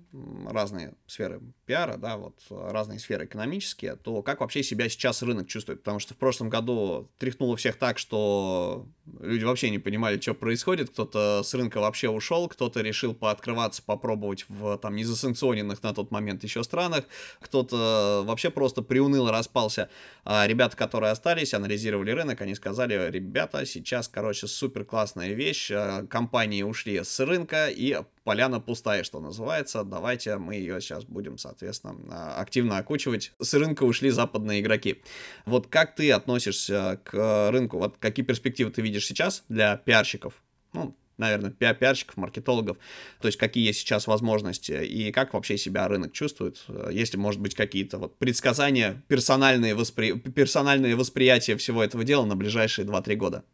Speaker 1: разные сферы пиара, да, вот разные сферы экономические, то как вообще себя сейчас рынок чувствует? Потому что в прошлом году тряхнуло всех так, что люди вообще не понимали, что происходит, кто-то с рынка вообще ушел, кто-то решил пооткрываться, попробовать в там незасанкционенных на тот момент еще странах, кто-то вообще просто приуныл распался. А ребята, которые остались, анализировали рынок, они сказали, ребята, сейчас, короче, супер классная вещь, а, компании ушли ушли с рынка, и поляна пустая, что называется. Давайте мы ее сейчас будем, соответственно, а, активно окучивать. С рынка ушли западные игроки. Вот как ты относишься к рынку? Вот какие перспективы ты видишь сейчас для пиарщиков? Ну, наверное, пиар пиарщиков, маркетологов, то есть какие есть сейчас возможности и как вообще себя рынок чувствует, если, может быть, какие-то вот предсказания, персональные, воспри... персональные восприятия всего этого дела на ближайшие 2-3 года.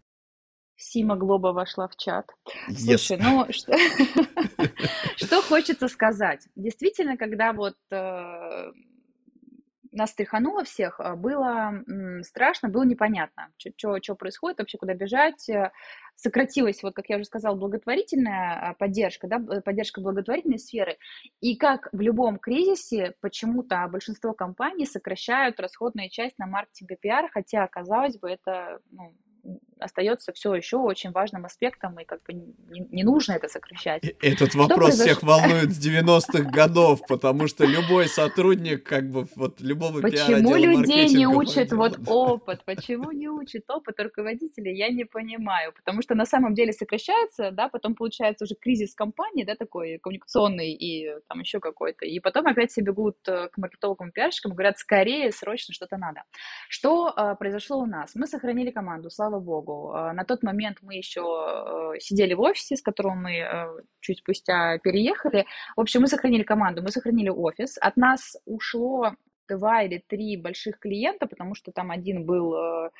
Speaker 2: Сима Глоба вошла в чат. Yes. Слушай, ну что, что хочется сказать? Действительно, когда вот э, нас тряхануло всех, э, было м, страшно, было непонятно, что происходит, вообще куда бежать. Э, сократилась, вот как я уже сказала, благотворительная э, поддержка, да, поддержка благотворительной сферы. И как в любом кризисе, почему-то большинство компаний сокращают расходную часть на маркетинг и пиар, хотя, казалось бы, это ну, остается все еще очень важным аспектом, и как бы не, не нужно это сокращать.
Speaker 1: Этот вопрос всех волнует с 90-х годов, потому что любой сотрудник, как бы, вот любого
Speaker 2: Почему людей не учат вот опыт? Почему не учат опыт руководителей? Я не понимаю. Потому что на самом деле сокращается, да, потом получается уже кризис компании, да, такой коммуникационный и там еще какой-то. И потом опять все бегут э, к маркетологам, пиарщикам и говорят, скорее, срочно что-то надо. Что э, произошло у нас? Мы сохранили команду, слава богу богу. А, на тот момент мы еще э, сидели в офисе, с которого мы э, чуть спустя переехали. В общем, мы сохранили команду, мы сохранили офис. От нас ушло два или три больших клиента, потому что там один был э,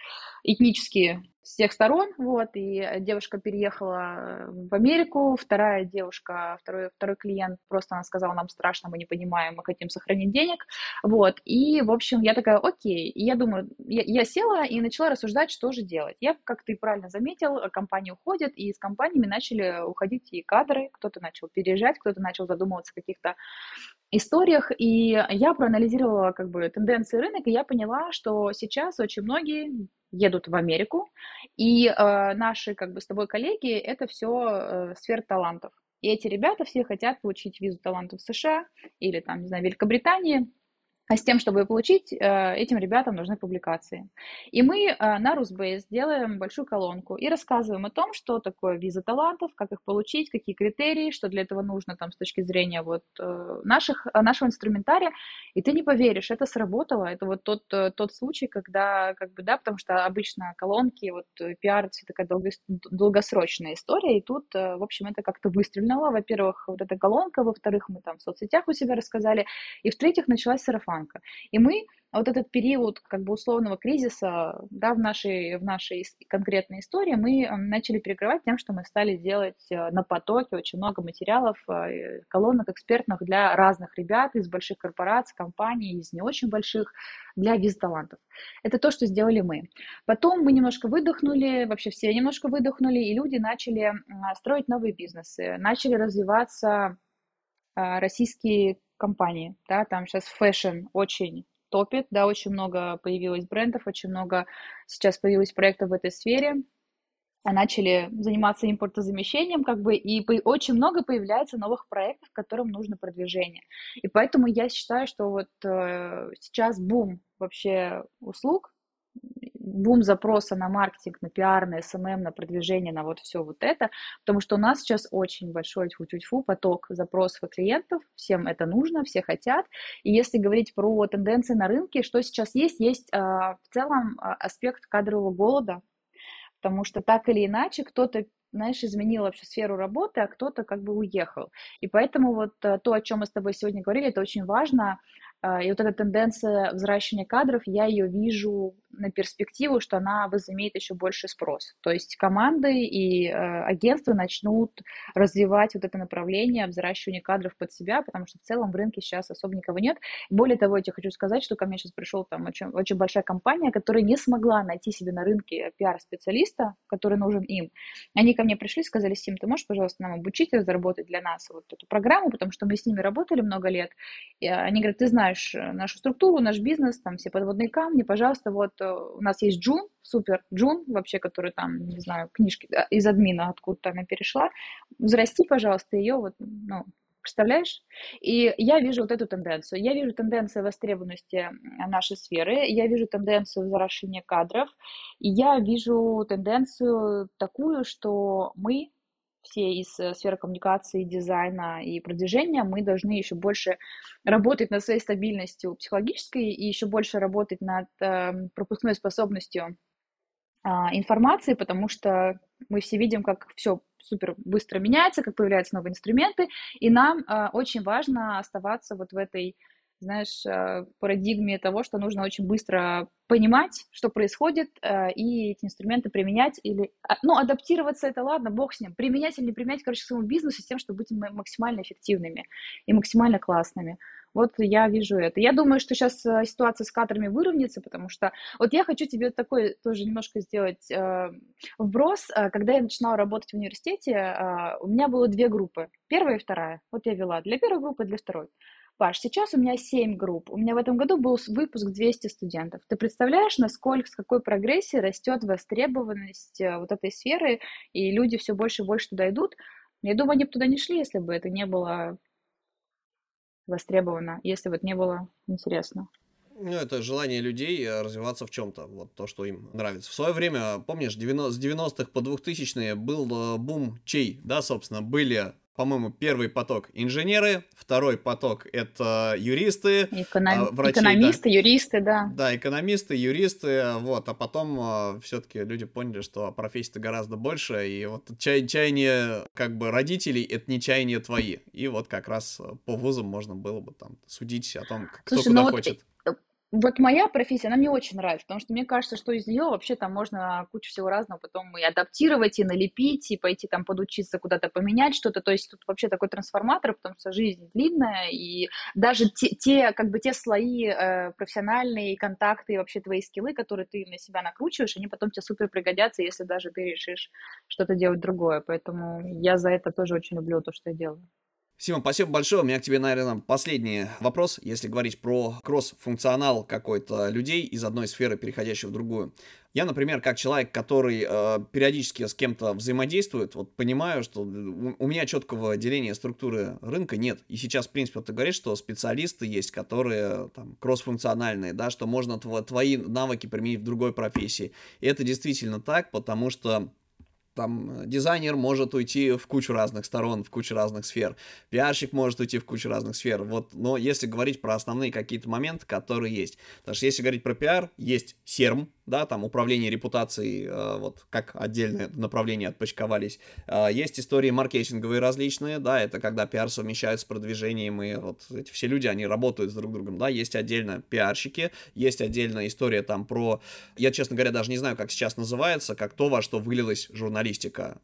Speaker 2: этнически с всех сторон, вот, и девушка переехала в Америку, вторая девушка, второй, второй клиент, просто она сказала, нам страшно, мы не понимаем, мы хотим сохранить денег, вот, и, в общем, я такая, окей, и я думаю, я, я села и начала рассуждать, что же делать. Я, как ты правильно заметил, компании уходят, и с компаниями начали уходить и кадры, кто-то начал переезжать, кто-то начал задумываться о каких-то историях, и я проанализировала как бы тенденции рынка, и я поняла, что сейчас очень многие едут в Америку, и э, наши, как бы, с тобой коллеги, это все э, сфера талантов. И эти ребята все хотят получить визу талантов в США или, там, не знаю, Великобритании, а с тем, чтобы получить, э, этим ребятам нужны публикации. И мы э, на Rusbase делаем большую колонку и рассказываем о том, что такое виза талантов, как их получить, какие критерии, что для этого нужно там с точки зрения вот э, наших, нашего инструментария. И ты не поверишь, это сработало. Это вот тот, тот случай, когда, как бы, да, потому что обычно колонки, вот пиар, все такая долгосрочная история, и тут, в общем, это как-то выстрелило. Во-первых, вот эта колонка, во-вторых, мы там в соцсетях у себя рассказали, и в-третьих, началась сарафан банка. И мы вот этот период как бы условного кризиса да, в, нашей, в нашей конкретной истории мы начали перекрывать тем, что мы стали делать э, на потоке очень много материалов, э, колонок экспертных для разных ребят из больших корпораций, компаний, из не очень больших, для виз-талантов. Это то, что сделали мы. Потом мы немножко выдохнули, вообще все немножко выдохнули, и люди начали строить новые бизнесы, начали развиваться а, российские компании, да, там сейчас fashion очень топит, да, очень много появилось брендов, очень много сейчас появилось проектов в этой сфере, а начали заниматься импортозамещением, как бы, и очень много появляется новых проектов, которым нужно продвижение. И поэтому я считаю, что вот э, сейчас бум вообще услуг, бум запроса на маркетинг, на пиар, на SMM, на продвижение, на вот все вот это, потому что у нас сейчас очень большой тьфу -тьфу поток запросов от клиентов, всем это нужно, все хотят, и если говорить про тенденции на рынке, что сейчас есть, есть а, в целом а, аспект кадрового голода, потому что так или иначе кто-то знаешь, изменил вообще сферу работы, а кто-то как бы уехал. И поэтому вот э, то, о чем мы с тобой сегодня говорили, это очень важно, А, и вот эта тенденция взращивания кадров, я ее вижу на перспективу, что она возымеет еще больше спрос. То есть команды и э, агентства начнут развивать вот это направление взращивания кадров под себя, потому что в целом в рынке сейчас особо никого нет. Более того, я тебе хочу сказать, что ко мне сейчас пришел там очень, очень большая компания, которая не смогла найти себе на рынке пиар-специалиста, который нужен им. Они ко мне пришли, сказали, Сим, ты можешь, пожалуйста, нам обучить, разработать для нас вот эту программу, потому что мы с ними работали много лет. И они говорят, ты знаешь, знаешь э, нашу структуру, наш бизнес, там все подводные камни, пожалуйста, вот э, у нас есть Джун, супер Джун, вообще, который там, не знаю, книжки из админа откуда-то она перешла, взрасти, пожалуйста, ее вот, ну, Представляешь? И я вижу вот эту тенденцию. Я вижу тенденцию востребованности нашей сферы, я вижу тенденцию взращивания кадров, и я вижу тенденцию такую, что мы все из э, сферы коммуникации, дизайна и продвижения, мы должны еще больше работать над своей стабильностью психологической и еще больше работать над э, пропускной способностью э, информации, потому что мы все видим, как все супер быстро меняется, как появляются новые инструменты, и нам э, очень важно оставаться вот в этой знаешь, э, парадигме того, что нужно очень быстро понимать, что происходит, э, и эти инструменты применять или, а, ну, адаптироваться это ладно, бог с ним, применять или не применять, короче, своему бизнесу с тем, чтобы быть максимально эффективными и максимально классными. Вот я вижу это. Я думаю, что сейчас э, ситуация с кадрами выровняется, потому что вот я хочу тебе такой тоже немножко сделать э, вброс. Когда я начинала работать в университете, э, у меня было две группы, первая и вторая. Вот я вела для первой группы, для второй. Паш, сейчас у меня 7 групп. У меня в этом году был выпуск 200 студентов. Ты представляешь, насколько, с какой прогрессией растет востребованность э, вот этой сферы, и люди все больше и больше туда идут? Я думаю, они бы туда не шли, если бы это не было востребовано, если бы это не было интересно.
Speaker 1: Ну, это желание людей э, развиваться в чем-то, вот то, что им нравится. В свое время, помнишь, 90, с 90-х по 2000-е был э, бум чей, да, собственно, были по-моему, первый поток инженеры, второй поток это юристы,
Speaker 2: Эконом... А, врачи, экономисты, да. юристы, да.
Speaker 1: Да, экономисты, юристы, вот, а потом э, все-таки люди поняли, что профессий-то гораздо больше, и вот чай чаяние как бы родителей это не чаяние твои, и вот как раз по вузам можно было бы там судить о том, кто Слушай, куда ну хочет.
Speaker 2: Вот моя профессия, она мне очень нравится, потому что мне кажется, что из нее вообще там можно кучу всего разного потом и адаптировать, и налепить, и пойти там подучиться куда-то поменять что-то. То есть тут вообще такой трансформатор, потому что жизнь длинная, и даже те, те как бы те слои э, профессиональные, контакты и вообще твои скиллы, которые ты на себя накручиваешь, они потом тебе супер пригодятся, если даже ты решишь что-то делать другое. Поэтому я за это тоже очень люблю то, что я делаю.
Speaker 1: Сима, спасибо большое. У меня к тебе, наверное, последний вопрос, если говорить про кросс-функционал какой-то людей из одной сферы, переходящих в другую. Я, например, как человек, который э, периодически с кем-то взаимодействует, вот понимаю, что у, меня четкого деления структуры рынка нет. И сейчас, в принципе, ты говоришь, что специалисты есть, которые там кросс-функциональные, да, что можно тв- твои навыки применить в другой профессии. И это действительно так, потому что там дизайнер может уйти в кучу разных сторон, в кучу разных сфер, пиарщик может уйти в кучу разных сфер, вот, но если говорить про основные какие-то моменты, которые есть, потому что если говорить про пиар, есть серм, да, там управление репутацией, э, вот как отдельное направление отпочковались. Э, есть истории маркетинговые различные, да, это когда пиар совмещают с продвижением, и вот эти все люди, они работают с друг другом, да, есть отдельно пиарщики, есть отдельная история там про, я, честно говоря, даже не знаю, как сейчас называется, как то, во что вылилась журналистика,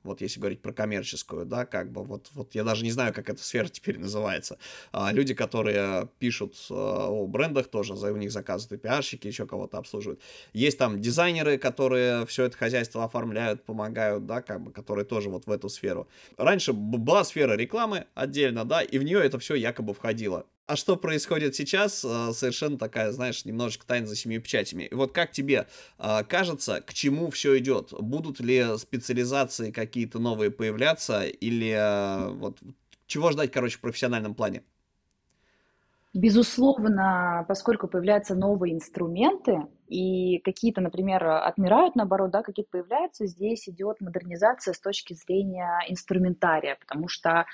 Speaker 1: вот если говорить про коммерческую, да, как бы, вот, вот я даже не знаю, как эта сфера теперь называется. А, люди, которые пишут э, о брендах тоже, за у них заказывают и пиарщики, еще кого-то обслуживают. Есть там дизайнеры, которые все это хозяйство оформляют, помогают, да, как бы, которые тоже вот в эту сферу. Раньше была сфера рекламы отдельно, да, и в нее это все якобы входило. А что происходит сейчас, э, совершенно такая, знаешь, немножечко тайна за семью печатями. И вот как тебе э, кажется, к чему все идет? Будут ли специализации какие-то новые появляться или э, вот чего ждать, короче, в профессиональном плане?
Speaker 2: Безусловно, поскольку появляются новые инструменты, и какие-то, например, отмирают, наоборот, да, какие-то появляются, здесь идет модернизация с точки зрения инструментария, потому что а,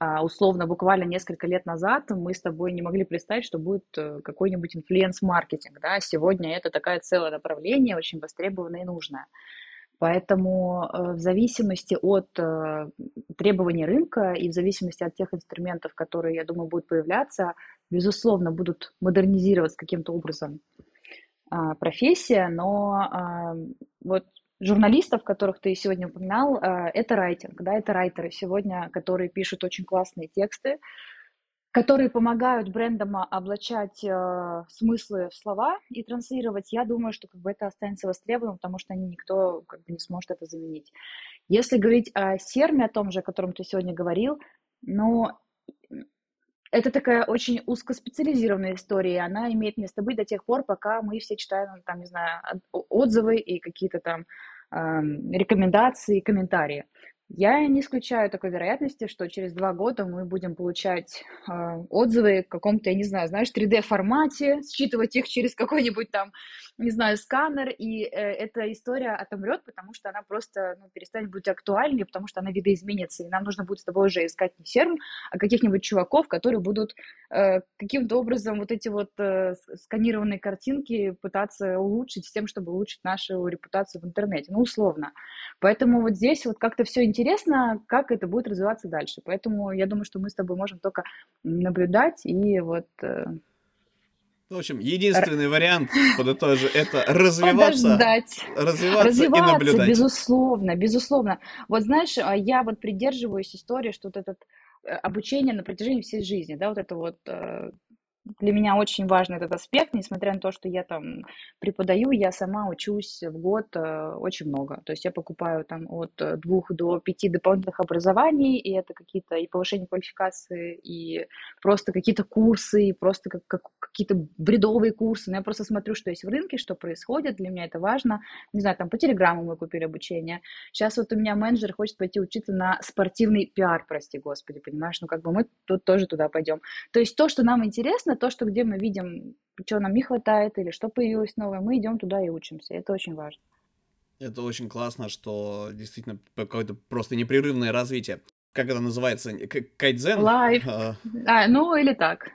Speaker 2: условно буквально несколько лет назад мы с тобой не могли представить, что будет э, какой-нибудь инфлюенс-маркетинг, да, сегодня это такое целое направление, очень востребованное и нужное. Поэтому э, в зависимости от э, требований рынка и в зависимости от тех инструментов, которые, я думаю, будут появляться, безусловно, будут модернизироваться каким-то образом а, профессия, но а, вот журналистов, которых ты сегодня упоминал, а, это райтинг, да, это райтеры сегодня, которые пишут очень классные тексты, которые помогают брендам облачать э, смыслы в слова и транслировать, я думаю, что как бы это останется востребованным, потому что никто как бы не сможет это заменить. Если говорить о серме, о том же, о котором ты сегодня говорил, ну, это такая очень узкоспециализированная история, она имеет место быть до тех пор, пока мы все читаем, там, не знаю, отзывы и какие-то там э, рекомендации, комментарии. Я не исключаю такой вероятности, что через два года мы будем получать э, отзывы в каком-то, я не знаю, знаешь, 3D-формате, считывать их через какой-нибудь там, не знаю, сканер, и э, эта история отомрет, потому что она просто ну, перестанет быть актуальной, потому что она видоизменится, и нам нужно будет с тобой уже искать не серм, а каких-нибудь чуваков, которые будут э, каким-то образом вот эти вот э, сканированные картинки пытаться улучшить с тем, чтобы улучшить нашу репутацию в интернете, ну, условно. Поэтому вот здесь вот как-то все интересно как это будет развиваться дальше. Поэтому я думаю, что мы с тобой можем только наблюдать и вот... Э,
Speaker 1: в общем, единственный Р... вариант, подытожу, это развиваться,
Speaker 2: Подождать.
Speaker 1: развиваться, развиваться и наблюдать.
Speaker 2: безусловно, безусловно. Вот знаешь, а я вот придерживаюсь истории, что вот это э, обучение на протяжении всей жизни, да, вот это вот э, для меня очень важный этот аспект, несмотря на то, что я там преподаю, я сама учусь в год э, очень много. То есть я покупаю там от э, двух до пяти дополнительных образований, и это какие-то и повышение квалификации, и просто какие-то курсы, и просто как, как, какие-то бредовые курсы. Но я просто смотрю, что есть в рынке, что происходит, для меня это важно. Не знаю, там по Телеграму мы купили обучение. Сейчас вот у меня менеджер хочет пойти учиться на спортивный пиар, прости господи, понимаешь? Ну как бы мы тут тоже туда пойдем. То есть то, что нам интересно, то, что где мы видим, что нам не хватает или что появилось новое, мы идем туда и учимся. Это очень важно.
Speaker 1: Это очень классно, что действительно какое-то просто непрерывное развитие. Как это называется? Кайдзен?
Speaker 2: Life. А, а, ну или так.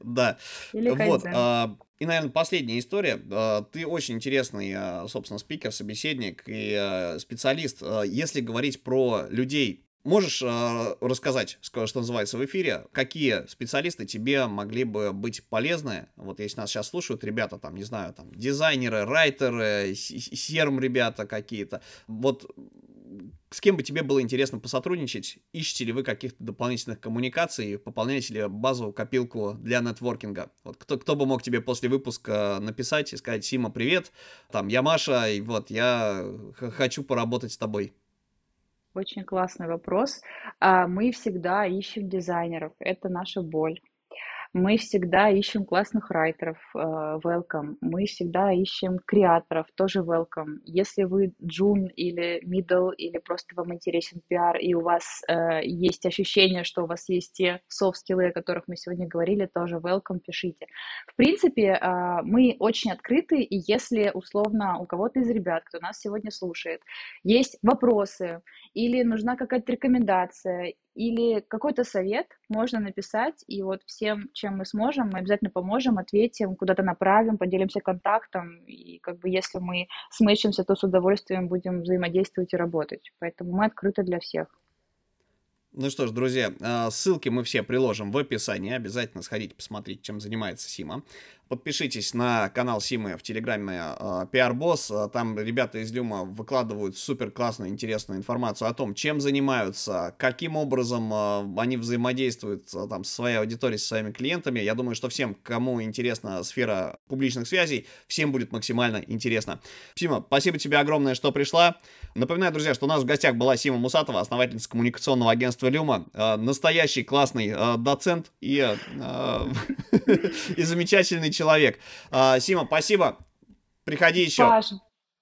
Speaker 1: Да. Или вот. А, и, наверное, последняя история. А, ты очень интересный, а, собственно, спикер, собеседник и а, специалист. Если говорить про людей, Можешь э, рассказать, что называется, в эфире, какие специалисты тебе могли бы быть полезны? Вот если нас сейчас слушают ребята, там, не знаю, там, дизайнеры, райтеры, SERM ребята какие-то. Вот с кем бы тебе было интересно посотрудничать? Ищете ли вы каких-то дополнительных коммуникаций? Пополняете ли базовую копилку для нетворкинга? Вот кто, кто бы мог тебе после выпуска написать и сказать, Сима, привет, там, я Маша, и вот, я хочу поработать с тобой.
Speaker 2: Очень классный вопрос. А, мы всегда ищем дизайнеров, это наша боль. Мы всегда ищем классных райтеров, э, welcome. Мы всегда ищем креаторов, тоже welcome. Если вы джун или middle, или просто вам интересен пиар, и у вас э, есть ощущение, что у вас есть те софт-скиллы, о которых мы сегодня говорили, тоже welcome, пишите. В принципе, э, мы очень открыты, и если условно у кого-то из ребят, кто нас сегодня слушает, есть вопросы, или нужна какая-то рекомендация, или какой-то совет можно написать, и вот всем, чем мы сможем, мы обязательно поможем, ответим, куда-то направим, поделимся контактом, и как бы если мы смычимся, то с удовольствием будем взаимодействовать и работать. Поэтому мы открыты для всех.
Speaker 1: Ну что ж, друзья, а, ссылки мы все приложим в описании. Обязательно сходите посмотреть, чем занимается Сима. Подпишитесь на канал Симы в Телеграме PR Boss. А, там ребята из Люма выкладывают супер классную, интересную информацию о том, чем занимаются, каким образом а, они взаимодействуют а, там со своей аудиторией, со своими клиентами. Я думаю, что всем, кому интересна сфера публичных связей, всем будет максимально интересно. Сима, спасибо тебе огромное, что пришла. Напоминаю, друзья, что у нас в гостях была Сима Мусатова, основательница коммуникационного агентства Люма, настоящий классный доцент и, и замечательный человек. А, Сима, спасибо. Приходи еще.
Speaker 2: Паш,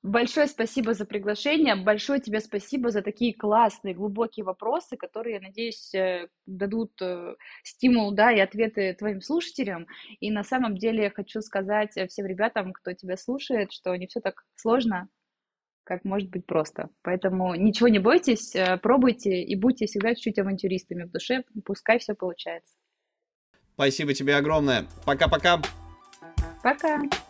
Speaker 2: большое спасибо за приглашение. Большое тебе спасибо за такие классные, глубокие вопросы, которые, я надеюсь, э, дадут э, стимул, да, и ответы твоим слушателям. И на самом деле я хочу сказать всем ребятам, кто тебя слушает, что не все так сложно, как может быть просто. Поэтому ничего не бойтесь, э, пробуйте и будьте всегда чуть-чуть авантюристами в душе, пускай все получается.
Speaker 1: Спасибо тебе огромное. Пока-пока.
Speaker 2: Пока.